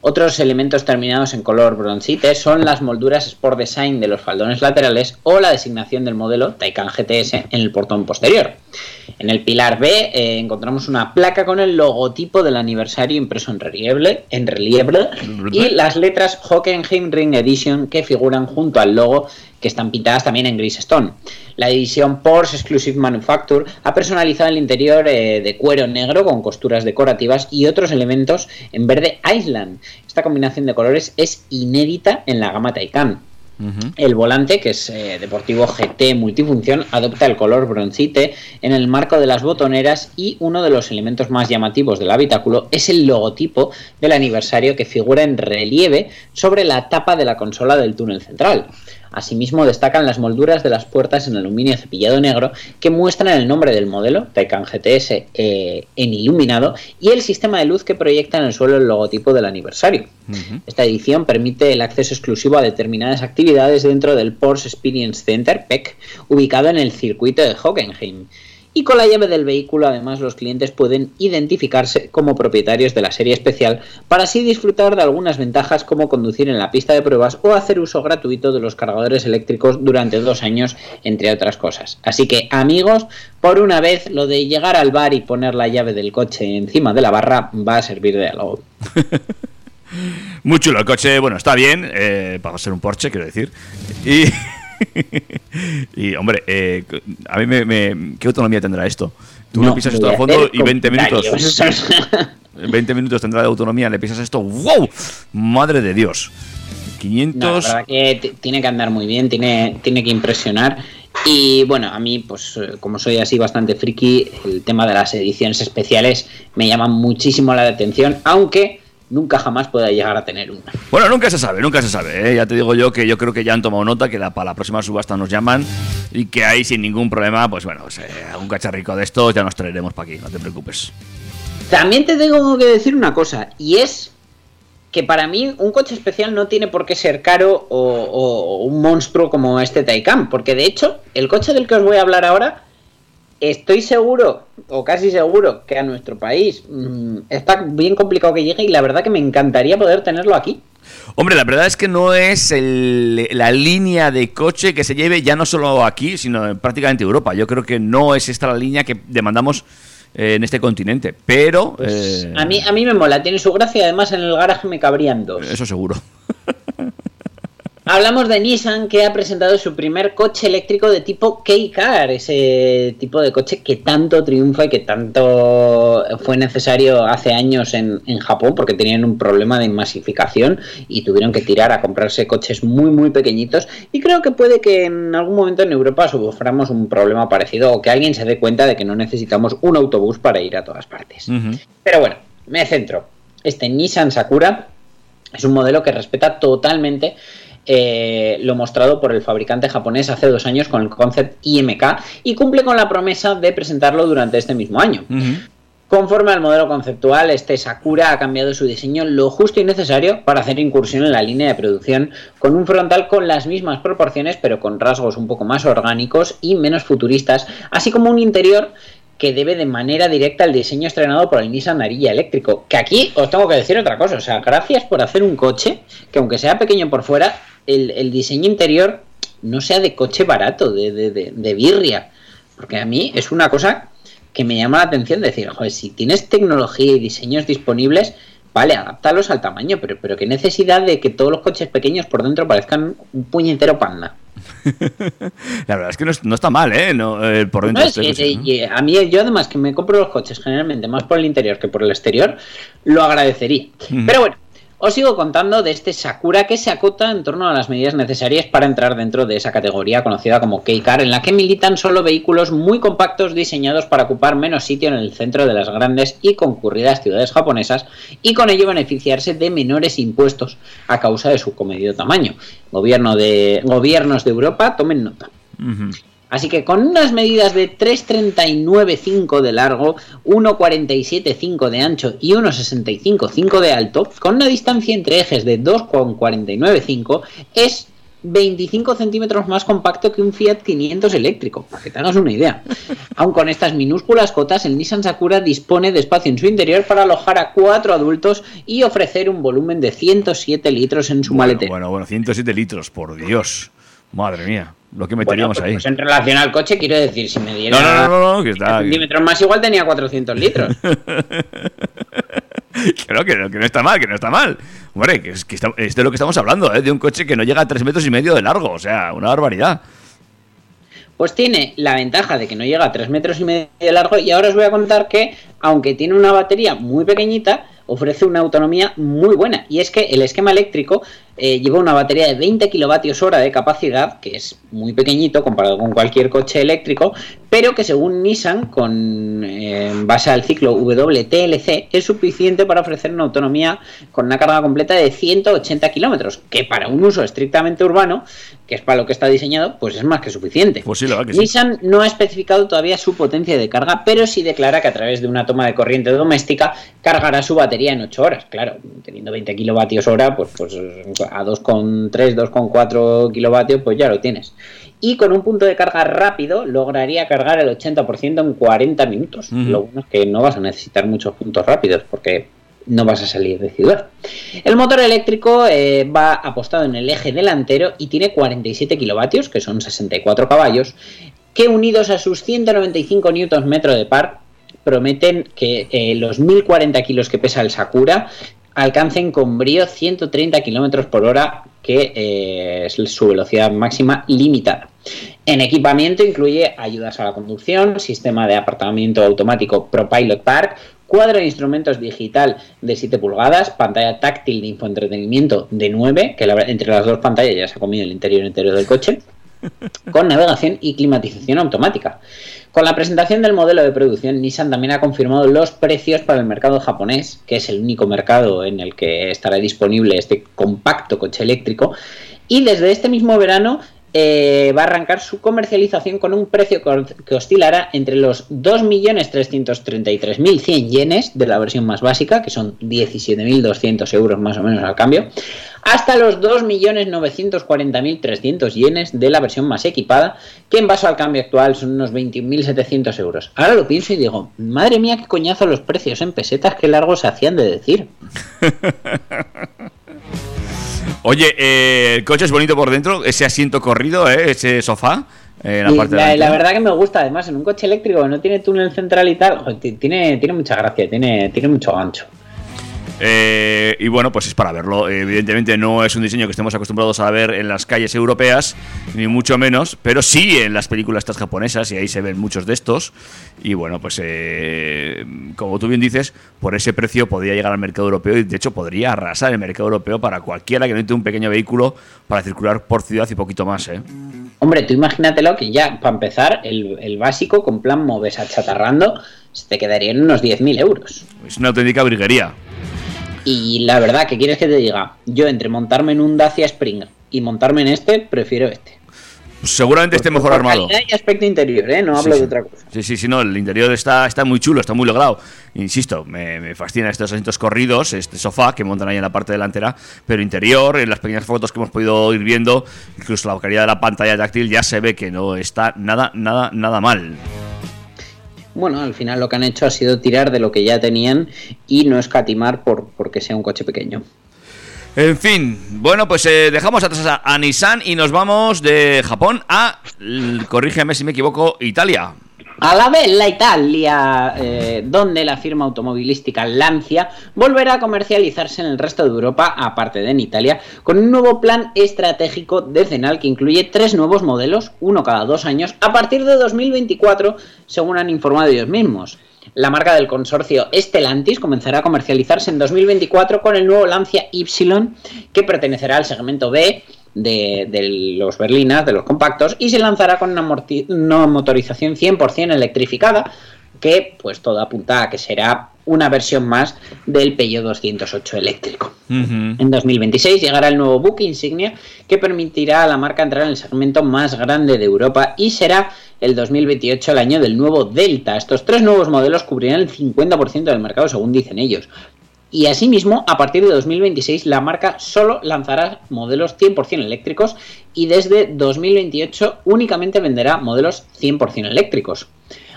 Otros elementos terminados en color broncite son las molduras Sport Design de los faldones laterales o la designación del modelo Taycan GTS en el portón posterior. En el pilar B eh, encontramos una placa con el logotipo del aniversario impreso en relieve, en relieve y las letras Hockenheim Ring Edition que figuran junto al logo que están pintadas también en gris stone. La edición Porsche Exclusive Manufacture ha personalizado el interior eh, de cuero negro con costuras decorativas y otros elementos en verde Island. Esta combinación de colores es inédita en la gama Taycan. El volante, que es eh, deportivo GT multifunción, adopta el color broncite en el marco de las botoneras y uno de los elementos más llamativos del habitáculo es el logotipo del aniversario que figura en relieve sobre la tapa de la consola del túnel central. Asimismo destacan las molduras de las puertas en aluminio cepillado negro que muestran el nombre del modelo, Taycan GTS, eh, en iluminado y el sistema de luz que proyecta en el suelo el logotipo del aniversario. Esta edición permite el acceso exclusivo a determinadas actividades dentro del Porsche Experience Center, PEC, ubicado en el circuito de Hockenheim. Y con la llave del vehículo, además, los clientes pueden identificarse como propietarios de la serie especial para así disfrutar de algunas ventajas como conducir en la pista de pruebas o hacer uso gratuito de los cargadores eléctricos durante dos años, entre otras cosas. Así que, amigos, por una vez lo de llegar al bar y poner la llave del coche encima de la barra va a servir de algo. (laughs) Muy chulo el coche, bueno, está bien, eh, para ser un Porsche, quiero decir. Y, (laughs) (laughs) y hombre, eh, a mí me, me- ¿Qué autonomía tendrá esto? Tú No le pisas esto a fondo y 20 minutos. (laughs) comentarios. 20 minutos tendrá de autonomía, le pisas esto, ¡wow! Madre de Dios. No, 500... la verdad que tiene que andar muy bien, tiene, tiene que impresionar. Y bueno, a mí, pues como soy así bastante friki, el tema de las ediciones especiales me llama muchísimo la atención, aunque nunca jamás pueda llegar a tener una. Bueno, nunca se sabe, nunca se sabe. ¿eh? Ya te digo yo que yo creo que ya han tomado nota, que la- para la próxima subasta nos llaman y que ahí sin ningún problema, pues bueno, pues, eh, un cacharrico de estos ya nos traeremos para aquí, no te preocupes. También te tengo que decir una cosa, y es que para mí un coche especial no tiene por qué ser caro o, o- o un monstruo como este Taycan, porque de hecho el coche del que os voy a hablar ahora, estoy seguro, o casi seguro, que a nuestro país mm, está bien complicado que llegue y la verdad que me encantaría poder tenerlo aquí. Hombre, la verdad es que no es el- la línea de coche que se lleve ya no solo aquí, sino en prácticamente Europa. Yo creo que no es esta la línea que demandamos eh, en este continente, pero... eh, A mí, a mí me mola, tiene su gracia, además en el garaje me cabrían dos. Eso seguro. (laughs) Hablamos de Nissan que ha presentado su primer coche eléctrico de tipo K-Car, ese tipo de coche que tanto triunfa y que tanto fue necesario hace años en, en Japón porque tenían un problema de masificación y tuvieron que tirar a comprarse coches muy muy pequeñitos y creo que puede que en algún momento en Europa suframos un problema parecido o que alguien se dé cuenta de que no necesitamos un autobús para ir a todas partes. Pero bueno, me centro. Este Nissan Sakura es un modelo que respeta totalmente eh, lo mostrado por el fabricante japonés hace dos años con el concept IMK y cumple con la promesa de presentarlo durante este mismo año. Conforme al modelo conceptual, este Sakura ha cambiado su diseño lo justo y necesario para hacer incursión en la línea de producción, con un frontal con las mismas proporciones, pero con rasgos un poco más orgánicos y menos futuristas, así como un interior que debe de manera directa al diseño estrenado por el Nissan Ariya eléctrico. Que aquí os tengo que decir otra cosa, o sea, gracias por hacer un coche que aunque sea pequeño por fuera, el, el diseño interior no sea de coche barato, de, de, de, de birria. Porque a mí es una cosa que me llama la atención decir, joder, si tienes tecnología y diseños disponibles, vale, adáptalos al tamaño, pero, pero qué necesidad de que todos los coches pequeños por dentro parezcan un puñetero panda. (laughs) La verdad es que no, es- no está mal, ¿eh? No, eh, por dentro. No, es- coche, y- ¿no? y a mí, yo además que me compro los coches generalmente más por el interior que por el exterior, lo agradecería. Pero bueno, os sigo contando de este Sakura que se acota en torno a las medidas necesarias para entrar dentro de esa categoría conocida como K-Car, en la que militan solo vehículos muy compactos diseñados para ocupar menos sitio en el centro de las grandes y concurridas ciudades japonesas y con ello beneficiarse de menores impuestos a causa de su comedido tamaño. Gobiernos de Europa, tomen nota. Así que con unas medidas de 3,39,5 de largo, 1,47,5 de ancho y 1,65,5 de alto, con una distancia entre ejes de 2,49,5, es 25 centímetros más compacto que un Fiat 500 eléctrico, para que te hagas una idea. Aun con estas minúsculas cotas, el Nissan Sakura dispone de espacio en su interior para alojar a cuatro adultos y ofrecer un volumen de 107 litros en su Bueno, maletero. bueno, bueno, 107 litros, por Dios. Madre mía, lo que Bueno, meteríamos pues, ahí. pues en relación al coche, quiero decir, si me diera No, no, no, que está. centímetros más, igual tenía 400 litros. (laughs) Que no, que no, que no está mal, que no está mal. Hombre, que es, que está- es de lo que estamos hablando, ¿eh? de un coche que no llega a 3 metros y medio de largo, o sea, una barbaridad. Pues tiene la ventaja de que no llega a 3 metros y medio de largo y ahora os voy a contar que, aunque tiene una batería muy pequeñita, ofrece una autonomía muy buena. Y es que el esquema eléctrico eh, lleva una batería de 20 kilovatios hora de capacidad, que es muy pequeñito comparado con cualquier coche eléctrico, pero que según Nissan, con eh, en base al ciclo WTLC, es suficiente para ofrecer una autonomía con una carga completa de 180 kilómetros, que para un uso estrictamente urbano, que es para lo que está diseñado, pues es más que suficiente. Pues sí, la verdad que sí. Nissan no ha especificado todavía su potencia de carga, pero sí declara que a través de una toma de corriente doméstica cargará su batería en 8 horas. Claro, teniendo 20 kilovatios hora, pues, pues a 2,3, 2,4 kilovatios, pues ya lo tienes. Y con un punto de carga rápido lograría cargar el 80% en 40 minutos. Lo bueno es que no vas a necesitar muchos puntos rápidos porque no vas a salir de ciudad. El motor eléctrico eh, va apostado en el eje delantero y tiene 47 kilovatios, que son 64 caballos, que unidos a sus 195 Nm de par prometen que eh, los 1040 kilos que pesa el Sakura alcancen con brío 130 kilómetros por hora, que eh, es su velocidad máxima limitada. En equipamiento incluye ayudas a la conducción, sistema de apartamiento automático ProPilot Park, cuadro de instrumentos digital de 7 pulgadas, pantalla táctil de infoentretenimiento de 9, que entre las dos pantallas ya se ha comido el interior entero del coche, (laughs) con navegación y climatización automática. Con la presentación del modelo de producción, Nissan también ha confirmado los precios para el mercado japonés, que es el único mercado en el que estará disponible este compacto coche eléctrico. Y desde este mismo verano eh, va a arrancar su comercialización con un precio que oscilará entre los 2.333.100 yenes de la versión más básica, que son 17.200 euros más o menos al cambio, hasta los 2.940.300 yenes de la versión más equipada, que en base al cambio actual son unos 21.700 euros. Ahora lo pienso y digo, madre mía, qué coñazo los precios en pesetas, qué largos se hacían de decir. (laughs) Oye, eh, el coche es bonito por dentro, ese asiento corrido, ¿eh? ese sofá. eh, la Y parte la, delantera. la verdad que me gusta, además, en un coche eléctrico que no tiene túnel central y tal, joder, tiene, tiene mucha gracia, tiene, tiene mucho gancho. Eh, y bueno, pues es para verlo. Evidentemente no es un diseño que estemos acostumbrados a ver en las calles europeas, ni mucho menos, pero sí en las películas estas japonesas y ahí se ven muchos de estos. Y bueno, pues eh, como tú bien dices, por ese precio podría llegar al mercado europeo y de hecho podría arrasar el mercado europeo para cualquiera que necesite un pequeño vehículo para circular por ciudad y poquito más. ¿eh? Hombre, tú imagínatelo que ya, para empezar, el, el básico con plan moves achatarrando, se te quedaría en unos 10.000 euros. Es una auténtica briguería. Y la verdad, ¿qué quieres que te diga? Yo entre montarme en un Dacia Spring y montarme en este, prefiero este. Seguramente esté mejor armado. y aspecto interior, ¿eh? No Sí, hablo sí. de otra cosa. Sí, sí, sí, no, el interior está, está muy chulo, está muy logrado. Insisto, me, me fascina estos asientos corridos, este sofá que montan ahí en la parte delantera, pero interior, en las pequeñas fotos que hemos podido ir viendo, incluso la calidad de la pantalla táctil ya se ve que no está nada, nada, nada mal. Bueno, al final lo que han hecho ha sido tirar de lo que ya tenían y no escatimar por porque sea un coche pequeño. En fin, bueno, pues eh, dejamos atrás a, a Nissan y nos vamos de Japón a, corrígeme si me equivoco, Italia. A la bella Italia, eh, donde la firma automovilística Lancia volverá a comercializarse en el resto de Europa, aparte de en Italia, con un nuevo plan estratégico decenal que incluye tres nuevos modelos, uno cada dos años, a partir de 2024, según han informado ellos mismos. La marca del consorcio Stellantis comenzará a comercializarse en 2024 con el nuevo Lancia Y, que pertenecerá al segmento B de, de los berlinas, de los compactos, y se lanzará con una, una motorización 100% electrificada, que pues todo apunta a que será una versión más del Peugeot 208 eléctrico. En 2026 llegará el nuevo buque insignia que permitirá a la marca entrar en el segmento más grande de Europa y será el 2028 el año del nuevo Delta. Estos tres nuevos modelos cubrirán el 50% del mercado según dicen ellos. Y asimismo, a partir de 2026 la marca solo lanzará modelos 100% eléctricos y desde 2028 únicamente venderá modelos 100% eléctricos.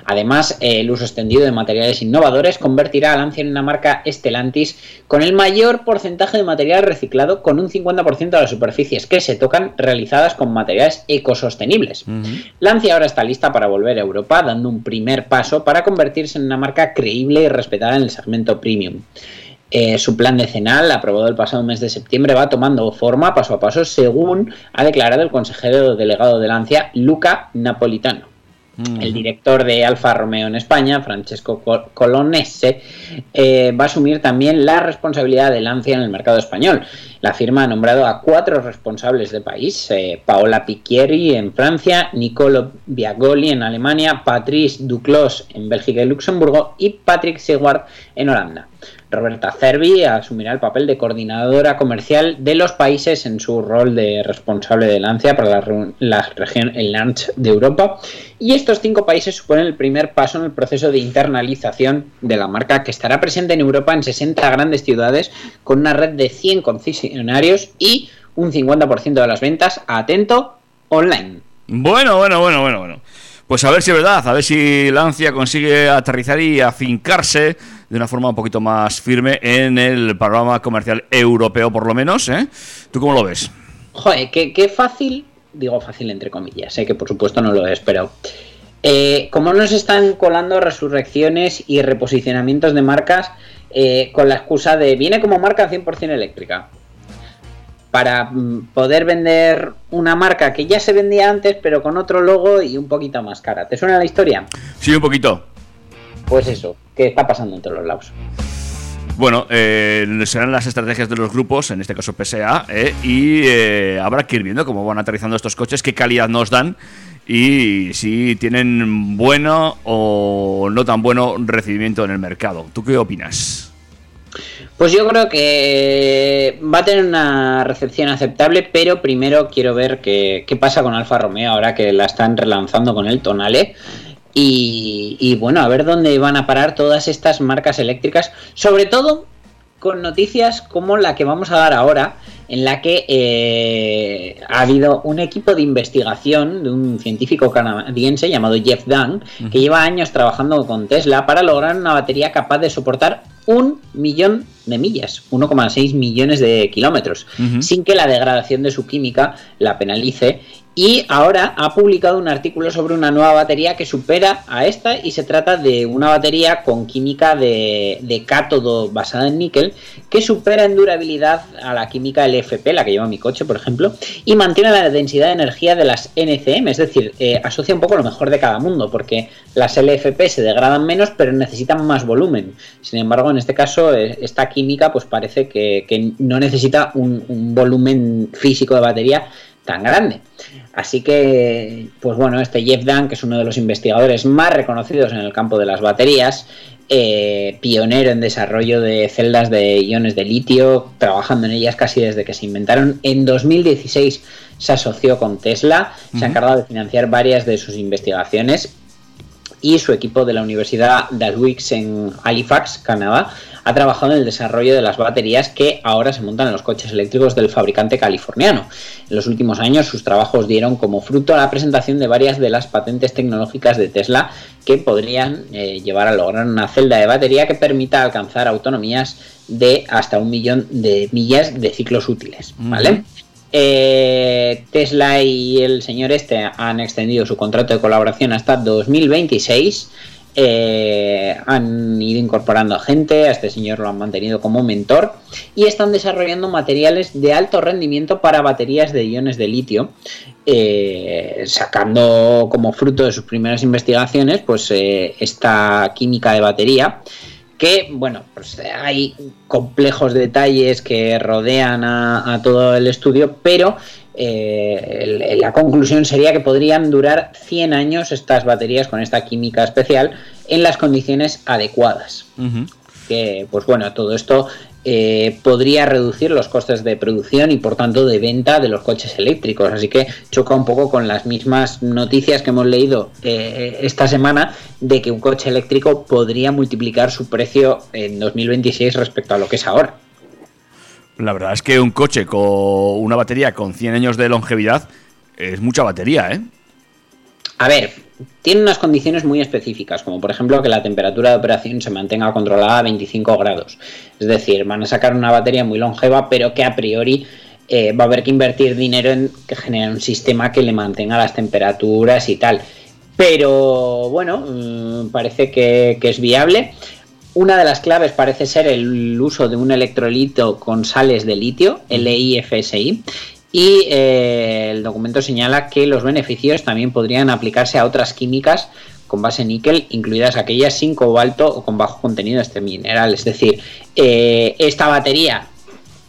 Además, el uso extendido de materiales innovadores convertirá a Lancia en una marca Stellantis con el mayor porcentaje de material reciclado, con un 50% de las superficies que se tocan realizadas con materiales ecosostenibles. Lancia ahora está lista para volver a Europa, dando un primer paso para convertirse en una marca creíble y respetada en el segmento premium. Eh, su plan decenal, aprobado el pasado mes de septiembre, va tomando forma paso a paso, según ha declarado el consejero delegado de Lancia, Luca Napolitano. El director de Alfa Romeo en España, Francesco Col- Colonese, eh, va a asumir también la responsabilidad de Lancia en el mercado español. La firma ha nombrado a cuatro responsables del país: eh, Paola Picchieri en Francia, Nicolo Biagoli en Alemania, Patrice Duclos en Bélgica y Luxemburgo y Patrick Seward en Holanda. Roberta Cervi asumirá el papel de coordinadora comercial de los países en su rol de responsable de Lancia para la, re- la región el launch de Europa. Y estos cinco países suponen el primer paso en el proceso de internalización de la marca que estará presente en Europa en 60 grandes ciudades con una red de 100 concesionarios y un 50% de las ventas, atento, online. Bueno, bueno, bueno, bueno, bueno. Pues a ver si es verdad, a ver si Lancia consigue aterrizar y afincarse de una forma un poquito más firme en el panorama comercial europeo, por lo menos. ¿eh? ¿Tú cómo lo ves? Joder, qué, qué fácil, digo fácil entre comillas, sé que por supuesto no lo he esperado. Eh, como nos están colando resurrecciones y reposicionamientos de marcas eh, con la excusa de viene como marca 100% eléctrica. Para mm, poder vender una marca que ya se vendía antes, pero con otro logo y un poquito más cara. ¿Te suena la historia? Sí, un poquito. Pues eso, que está pasando en todos los lados. Bueno, eh, serán las estrategias de los grupos, en este caso PSA, eh, y eh, habrá que ir viendo cómo van aterrizando estos coches, qué calidad nos dan y si tienen bueno o no tan bueno recibimiento en el mercado. ¿Tú qué opinas? Pues yo creo que va a tener una recepción aceptable, pero primero quiero ver qué, qué pasa con Alfa Romeo ahora que la están relanzando con el Tonale. Y, y bueno, a ver dónde van a parar todas estas marcas eléctricas, sobre todo con noticias como la que vamos a dar ahora, en la que eh, ha habido un equipo de investigación de un científico canadiense llamado Jeff Dunn, que lleva años trabajando con Tesla para lograr una batería capaz de soportar un millón de millas, 1,6 millones de kilómetros, sin que la degradación de su química la penalice y ahora ha publicado un artículo sobre una nueva batería que supera a esta y se trata de una batería con química de, de cátodo basada en níquel que supera en durabilidad a la química LFP, la que lleva mi coche, por ejemplo, y mantiene la densidad de energía de las NCM, es decir, eh, asocia un poco lo mejor de cada mundo, porque las LFP se degradan menos pero necesitan más volumen. Sin embargo, en este caso, eh, esta química pues parece que, que no necesita un, un volumen físico de batería tan grande. Así que, pues bueno, este Jeff Dunn, que es uno de los investigadores más reconocidos en el campo de las baterías, eh, pionero en desarrollo de celdas de iones de litio, trabajando en ellas casi desde que se inventaron. En 2016 se asoció con Tesla, se ha encargado de financiar varias de sus investigaciones y su equipo de la Universidad Dalhousie en Halifax, Canadá, ha trabajado en el desarrollo de las baterías que ahora se montan en los coches eléctricos del fabricante californiano. En los últimos años sus trabajos dieron como fruto la presentación de varias de las patentes tecnológicas de Tesla que podrían eh, llevar a lograr una celda de batería que permita alcanzar autonomías de hasta un millón de millas de ciclos útiles. ¿Vale? Eh, Tesla y el señor este han extendido su contrato de colaboración hasta 2026. Eh, han ido incorporando a gente, a este señor lo han mantenido como mentor y están desarrollando materiales de alto rendimiento para baterías de iones de litio, eh, sacando como fruto de sus primeras investigaciones pues eh, esta química de batería que, bueno, pues hay complejos detalles que rodean a, a todo el estudio, pero eh, la conclusión sería que podrían durar 100 años estas baterías con esta química especial en las condiciones adecuadas. Que, pues bueno, todo esto eh, podría reducir los costes de producción y por tanto de venta de los coches eléctricos. Así que choca un poco con las mismas noticias que hemos leído eh, esta semana de que un coche eléctrico podría multiplicar su precio en 2026 respecto a lo que es ahora. La verdad es que un coche con una batería con 100 años de longevidad es mucha batería, ¿eh? A ver, tiene unas condiciones muy específicas, como por ejemplo que la temperatura de operación se mantenga controlada a 25 grados. Es decir, van a sacar una batería muy longeva, pero que a priori eh, va a haber que invertir dinero en que genere un sistema que le mantenga las temperaturas y tal. Pero bueno, mm, parece que, que es viable. Una de las claves parece ser el uso de un electrolito con sales de litio, LIFSI, y eh, el documento señala que los beneficios también podrían aplicarse a otras químicas con base níquel, incluidas aquellas sin cobalto o con bajo contenido de este mineral. Es decir, eh, esta batería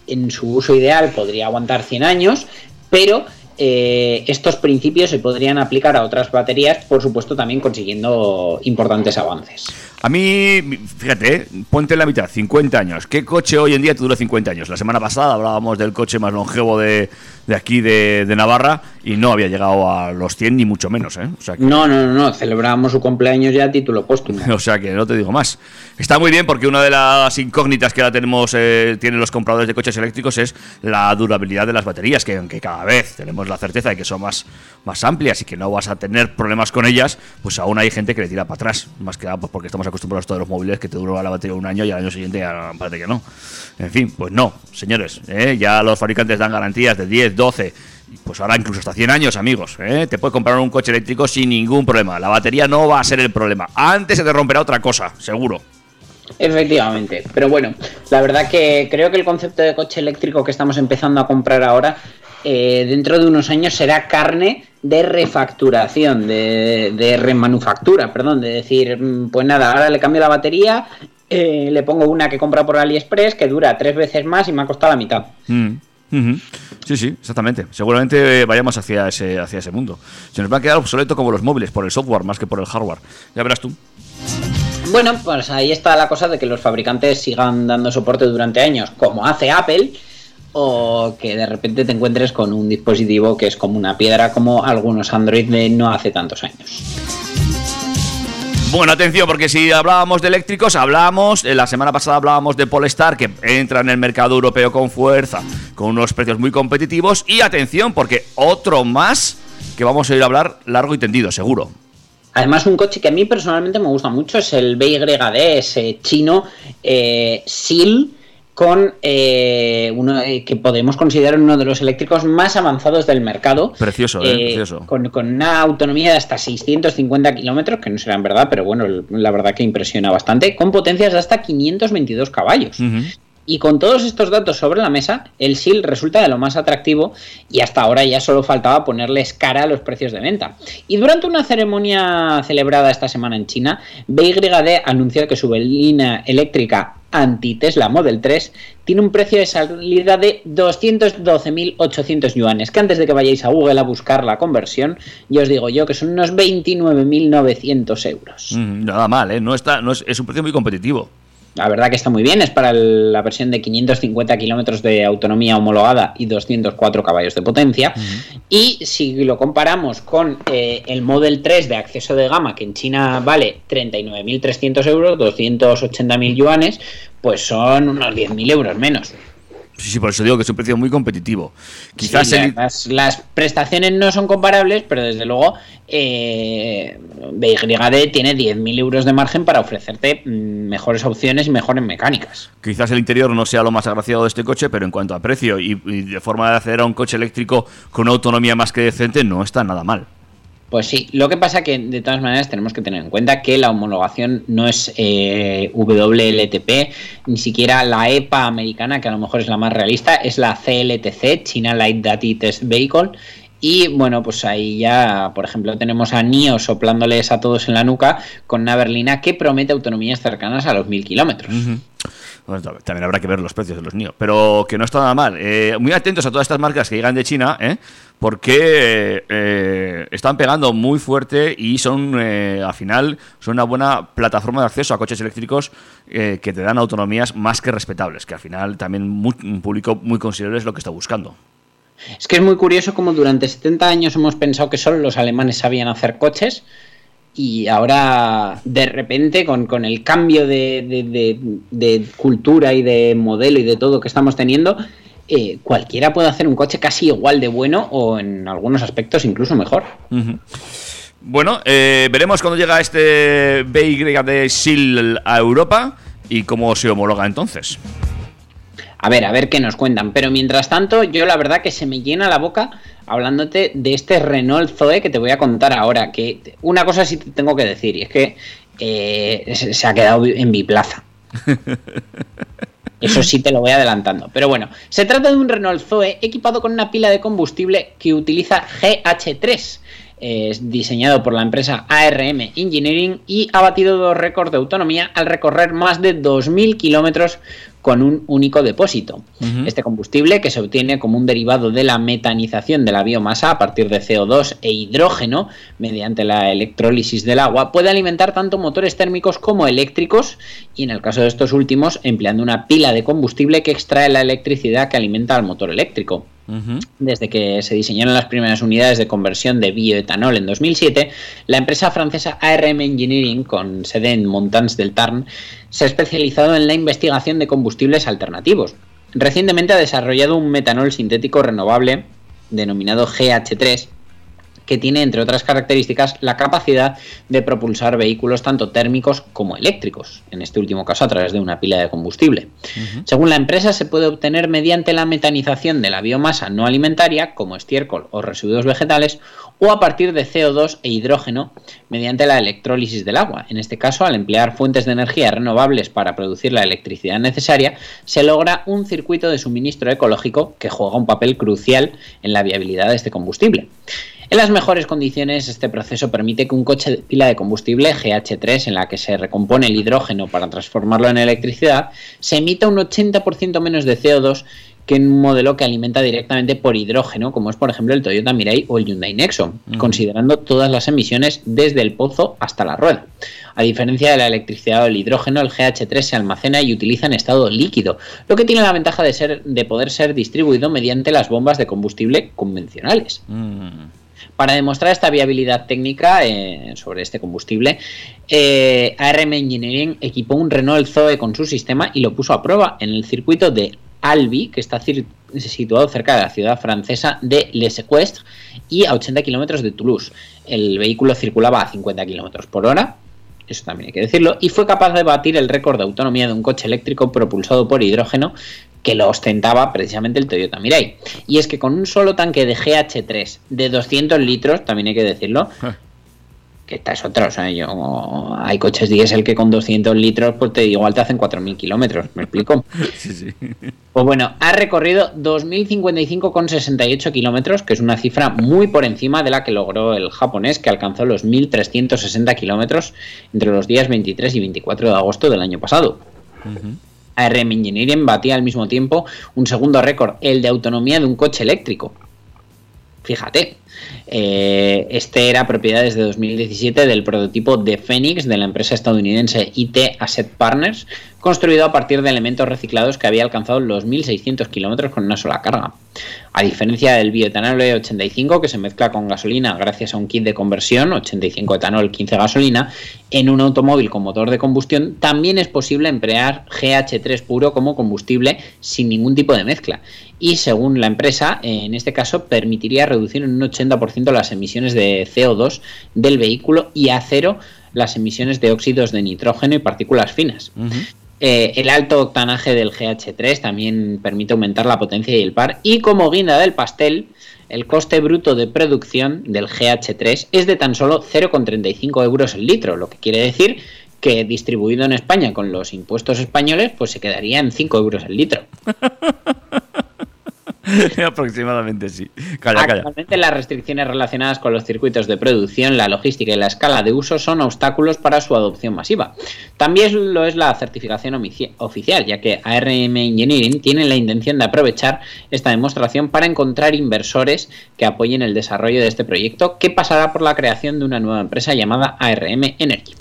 en su uso ideal podría aguantar 100 años, pero eh, estos principios se podrían aplicar a otras baterías, por supuesto también consiguiendo importantes avances. A mí, fíjate, ¿eh? ponte en la mitad, 50 años. ¿Qué coche hoy en día te dura 50 años? La semana pasada hablábamos del coche más longevo de, de aquí de, de Navarra y no había llegado a los 100 ni mucho menos, ¿eh? O sea, que, No, no, no, no, celebramos su cumpleaños ya a título póstumo. (laughs) o sea que no te digo más. Está muy bien porque una de las incógnitas que ahora tenemos, eh, tienen los compradores de coches eléctricos es la durabilidad de las baterías, que aunque cada vez tenemos la certeza de que son más, más amplias y que no vas a tener problemas con ellas, pues aún hay gente que le tira para atrás. Más que nada pues porque estamos acostumbrados todos los móviles que te dura la batería un año y al año siguiente ya parece que no. En fin, pues no, señores. ¿eh? Ya los fabricantes dan garantías de 10, 12. y Pues ahora incluso hasta 100 años, amigos. ¿eh? Te puedes comprar un coche eléctrico sin ningún problema. La batería no va a ser el problema. Antes se te romperá otra cosa, seguro. Efectivamente, pero bueno, la verdad que creo que el concepto de coche eléctrico que estamos empezando a comprar ahora, eh, dentro de unos años será carne de refacturación, de, de remanufactura, perdón, de decir, mm, pues nada, ahora le cambio la batería eh, le pongo una que compra por AliExpress que dura tres veces más y me ha costado la mitad. Mm. Sí, sí, exactamente. Seguramente eh, vayamos hacia ese, hacia ese mundo. Se nos va a quedar obsoleto como los móviles, por el software más que por el hardware. Ya verás tú. Bueno, pues ahí está la cosa de que los fabricantes sigan dando soporte durante años, como hace Apple, o que de repente te encuentres con un dispositivo que es como una piedra, como algunos Android de no hace tantos años. Bueno, atención, porque si hablábamos de eléctricos, hablábamos, eh, la semana pasada hablábamos de Polestar, que entra en el mercado europeo con fuerza, con unos precios muy competitivos. Y atención, porque otro más que vamos a ir a hablar largo y tendido, seguro. Además, un coche que a mí personalmente me gusta mucho es el BYD, ese chino eh, SEAL, con eh, uno eh, que podemos considerar uno de los eléctricos más avanzados del mercado. Precioso, ¿eh? Precioso. Con, con una autonomía de hasta 650 kilómetros, que no será en verdad, pero bueno, la verdad que impresiona bastante, con potencias de hasta 522 caballos. Y con todos estos datos sobre la mesa, el SIL resulta de lo más atractivo y hasta ahora ya solo faltaba ponerles cara a los precios de venta. Y durante una ceremonia celebrada esta semana en China, BYD anunció que su línea eléctrica anti-Tesla Model 3 tiene un precio de salida de 212.800 yuanes, que antes de que vayáis a Google a buscar la conversión, yo os digo yo que son unos 29.900 euros. Mm, nada mal, ¿eh? No está, no es, es un precio muy competitivo. La verdad que está muy bien, es para el- la versión de 550 kilómetros de autonomía homologada y 204 caballos de potencia. Y si lo comparamos con eh, el Model 3 de acceso de gama, que en China vale 39.300 euros, 280.000 yuanes, pues son unos 10.000 euros menos. Sí, sí, por eso digo que es un precio muy competitivo. Quizás Sí, el- las, las prestaciones no son comparables, pero desde luego eh, BYD tiene 10.000 euros de margen para ofrecerte mm, mejores opciones y mejores mecánicas. Quizás el interior no sea lo más agraciado de este coche, pero en cuanto a precio y, y de forma de acceder a un coche eléctrico con una autonomía más que decente, no está nada mal. Pues sí, lo que pasa que de todas maneras tenemos que tener en cuenta que la homologación no es eh, WLTP, ni siquiera la EPA americana, que a lo mejor es la más realista, es la CLTC, China Light Duty Test Vehicle. Y bueno, pues ahí ya, por ejemplo, tenemos a NIO soplándoles a todos en la nuca con una berlina que promete autonomías cercanas a los 1000 kilómetros. También habrá que ver los precios de los NIO, pero que no está nada mal. Eh, muy atentos a todas estas marcas que llegan de China, ¿eh? porque eh, están pegando muy fuerte y son, eh, al final, son una buena plataforma de acceso a coches eléctricos eh, que te dan autonomías más que respetables, que al final también un público muy considerable es lo que está buscando. Es que es muy curioso como durante 70 años hemos pensado que solo los alemanes sabían hacer coches y ahora de repente con, con el cambio de, de- de- de cultura y de modelo y de todo que estamos teniendo, eh, cualquiera puede hacer un coche casi igual de bueno o en algunos aspectos incluso mejor. Bueno, eh, veremos cuando llega este BYD SIL a Europa y cómo se homologa entonces. A ver, a ver qué nos cuentan. Pero mientras tanto, yo la verdad que se me llena la boca hablándote de este Renault Zoe que te voy a contar ahora. Que una cosa sí te tengo que decir, y es que eh, se se ha quedado en mi plaza. (laughs) Eso sí te lo voy adelantando. Pero bueno, se trata de un Renault Zoe equipado con una pila de combustible que utiliza GH3. Es diseñado por la empresa ARM Engineering y ha batido dos récords de autonomía al recorrer más de 2.000 kilómetros con un único depósito. Este combustible, que se obtiene como un derivado de la metanización de la biomasa a partir de CO2 e hidrógeno mediante la electrólisis del agua, puede alimentar tanto motores térmicos como eléctricos y en el caso de estos últimos empleando una pila de combustible que extrae la electricidad que alimenta al motor eléctrico. Desde que se diseñaron las primeras unidades de conversión de bioetanol en 2007, la empresa francesa ARM Engineering, con sede en Montans del Tarn, se ha especializado en la investigación de combustibles alternativos. Recientemente ha desarrollado un metanol sintético renovable denominado GH3 que tiene, entre otras características, la capacidad de propulsar vehículos tanto térmicos como eléctricos, en este último caso a través de una pila de combustible. Según la empresa, se puede obtener mediante la metanización de la biomasa no alimentaria, como estiércol o residuos vegetales, o a partir de CO2 e hidrógeno mediante la electrólisis del agua. En este caso, al emplear fuentes de energía renovables para producir la electricidad necesaria, se logra un circuito de suministro ecológico que juega un papel crucial en la viabilidad de este combustible. En las mejores condiciones, este proceso permite que un coche de pila de combustible GH3, en la que se recompone el hidrógeno para transformarlo en electricidad, se emita un 80% menos de CO2 que en un modelo que alimenta directamente por hidrógeno, como es por ejemplo el Toyota Mirai o el Hyundai Nexo, considerando todas las emisiones desde el pozo hasta la rueda. A diferencia de la electricidad o el hidrógeno, el GH3 se almacena y utiliza en estado líquido, lo que tiene la ventaja de, ser, de poder ser distribuido mediante las bombas de combustible convencionales. Para demostrar esta viabilidad técnica eh, sobre este combustible, eh, ARM Engineering equipó un Renault Zoe con su sistema y lo puso a prueba en el circuito de Albi, que está situado cerca de la ciudad francesa de Les Equestres y a 80 kilómetros de Toulouse. El vehículo circulaba a 50 kilómetros por hora, eso también hay que decirlo, y fue capaz de batir el récord de autonomía de un coche eléctrico propulsado por hidrógeno que lo ostentaba precisamente el Toyota Mirai. Y es que con un solo tanque de GH3 de 200 litros, también hay que decirlo, que esta es otra, o sea, yo, hay coches diésel que con 200 litros, pues te igual te hacen 4.000 kilómetros, ¿me explico? (laughs) Sí, sí. Pues bueno, ha recorrido 2.055,68 kilómetros, que es una cifra muy por encima de la que logró el japonés, que alcanzó los 1.360 kilómetros entre los días 23 y 24 de agosto del año pasado. ARM Engineering batía al mismo tiempo un segundo récord, el de autonomía de un coche eléctrico. Fíjate, eh, este era propiedad desde 2017 del prototipo de Phoenix de la empresa estadounidense IT Asset Partners, construido a partir de elementos reciclados que había alcanzado los 1.600 kilómetros con una sola carga. A diferencia del bioetanol E85, que se mezcla con gasolina gracias a un kit de conversión, 85 etanol, 15 gasolina, en un automóvil con motor de combustión, también es posible emplear GH3 puro como combustible sin ningún tipo de mezcla. Y según la empresa, en este caso permitiría reducir en un 80% las emisiones de CO2 del vehículo y a cero las emisiones de óxidos de nitrógeno y partículas finas. Eh, el alto octanaje del GH3 también permite aumentar la potencia y el par. Y como guinda del pastel, el coste bruto de producción del GH3 es de tan solo 0,35 euros el litro, lo que quiere decir que distribuido en España con los impuestos españoles, pues se quedaría en 5 euros el litro. (laughs) (laughs) Aproximadamente sí. Calla, calla. Actualmente las restricciones relacionadas con los circuitos de producción, la logística y la escala de uso son obstáculos para su adopción masiva. También lo es la certificación oficial, ya que ARM Engineering tiene la intención de aprovechar esta demostración para encontrar inversores que apoyen el desarrollo de este proyecto, que pasará por la creación de una nueva empresa llamada ARM Energy.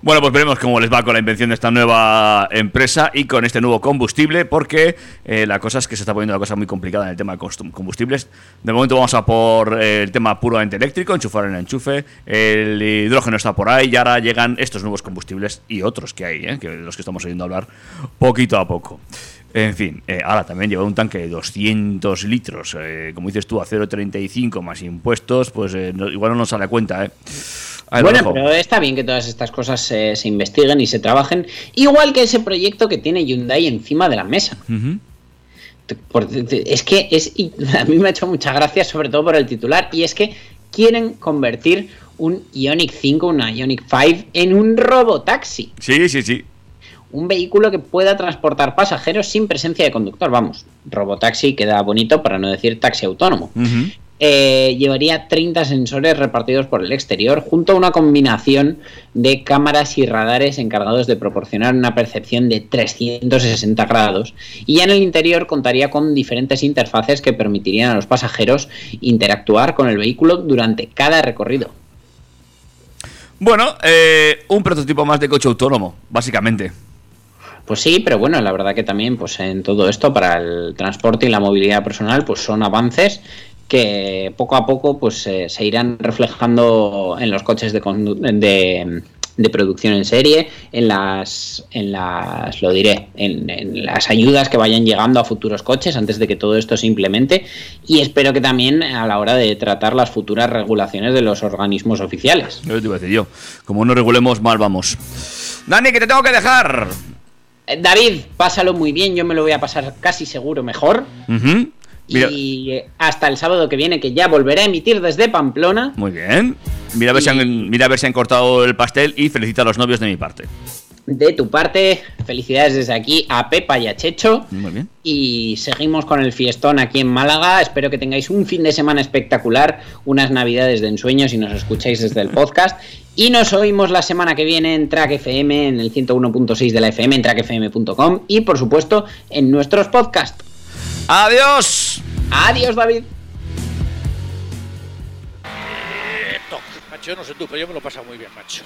Bueno, pues veremos cómo les va con la invención de esta nueva empresa y con este nuevo combustible, porque eh, la cosa es que se está poniendo la cosa muy complicada en el tema de combustibles. De momento vamos a por eh, el tema puramente eléctrico, enchufar en el enchufe, el hidrógeno está por ahí y ahora llegan estos nuevos combustibles y otros que hay, eh, que de los que estamos oyendo hablar poquito a poco. En fin, eh, ahora también lleva un tanque de 200 litros, eh, como dices tú, a 0,35 más impuestos, pues eh, no- igual no nos sale cuenta, ¿eh? Ahí Bueno, pero está bien que todas estas cosas se, investiguen y se trabajen, igual que ese proyecto que tiene Hyundai encima de la mesa. Es que es y (laughs) a mí me ha hecho mucha gracia sobre todo por el titular y es que quieren convertir un Ionic 5, una Ionic 5 en un robotaxi, Sí, sí, sí. un vehículo que pueda transportar pasajeros sin presencia de conductor, vamos, robotaxi queda bonito para no decir taxi autónomo. Eh, llevaría 30 sensores repartidos por el exterior, junto a una combinación de cámaras y radares encargados de proporcionar una percepción de 360 grados. Y ya en el interior contaría con diferentes interfaces que permitirían a los pasajeros interactuar con el vehículo durante cada recorrido. Bueno, eh, un prototipo más de coche autónomo, básicamente. Pues sí, pero bueno, la verdad que también pues en todo esto para el transporte y la movilidad personal pues son avances que poco a poco pues eh, se irán reflejando en los coches de, condu- de, de producción en serie, en las, en las, lo diré, en, en las ayudas que vayan llegando a futuros coches antes de que todo esto se implemente y espero que también a la hora de tratar las futuras regulaciones de los organismos oficiales. Yo te iba a decir yo. Como no regulemos, mal vamos. Dani, que te tengo que dejar. Eh, David, pásalo muy bien, yo me lo voy a pasar casi seguro mejor. Mira, Y eh, hasta el sábado que viene, que ya volveré a emitir desde Pamplona. muy bien. Mira a, ver si han, mira a ver si han cortado el pastel y felicita a los novios de mi parte. de tu parte. Felicidades desde aquí a Pepa y a Checho. Muy bien. Y seguimos con el fiestón aquí en Málaga. Espero que tengáis un fin de semana espectacular, unas navidades de ensueño si nos escucháis desde el podcast. Y nos oímos la semana que viene en Track FM, en el 101.6 de la FM, en trackfm.com y por supuesto en nuestros podcasts. ¡Adiós! Adiós, David. Macho, yo no sé tú, pero yo me lo he pasado muy bien, macho.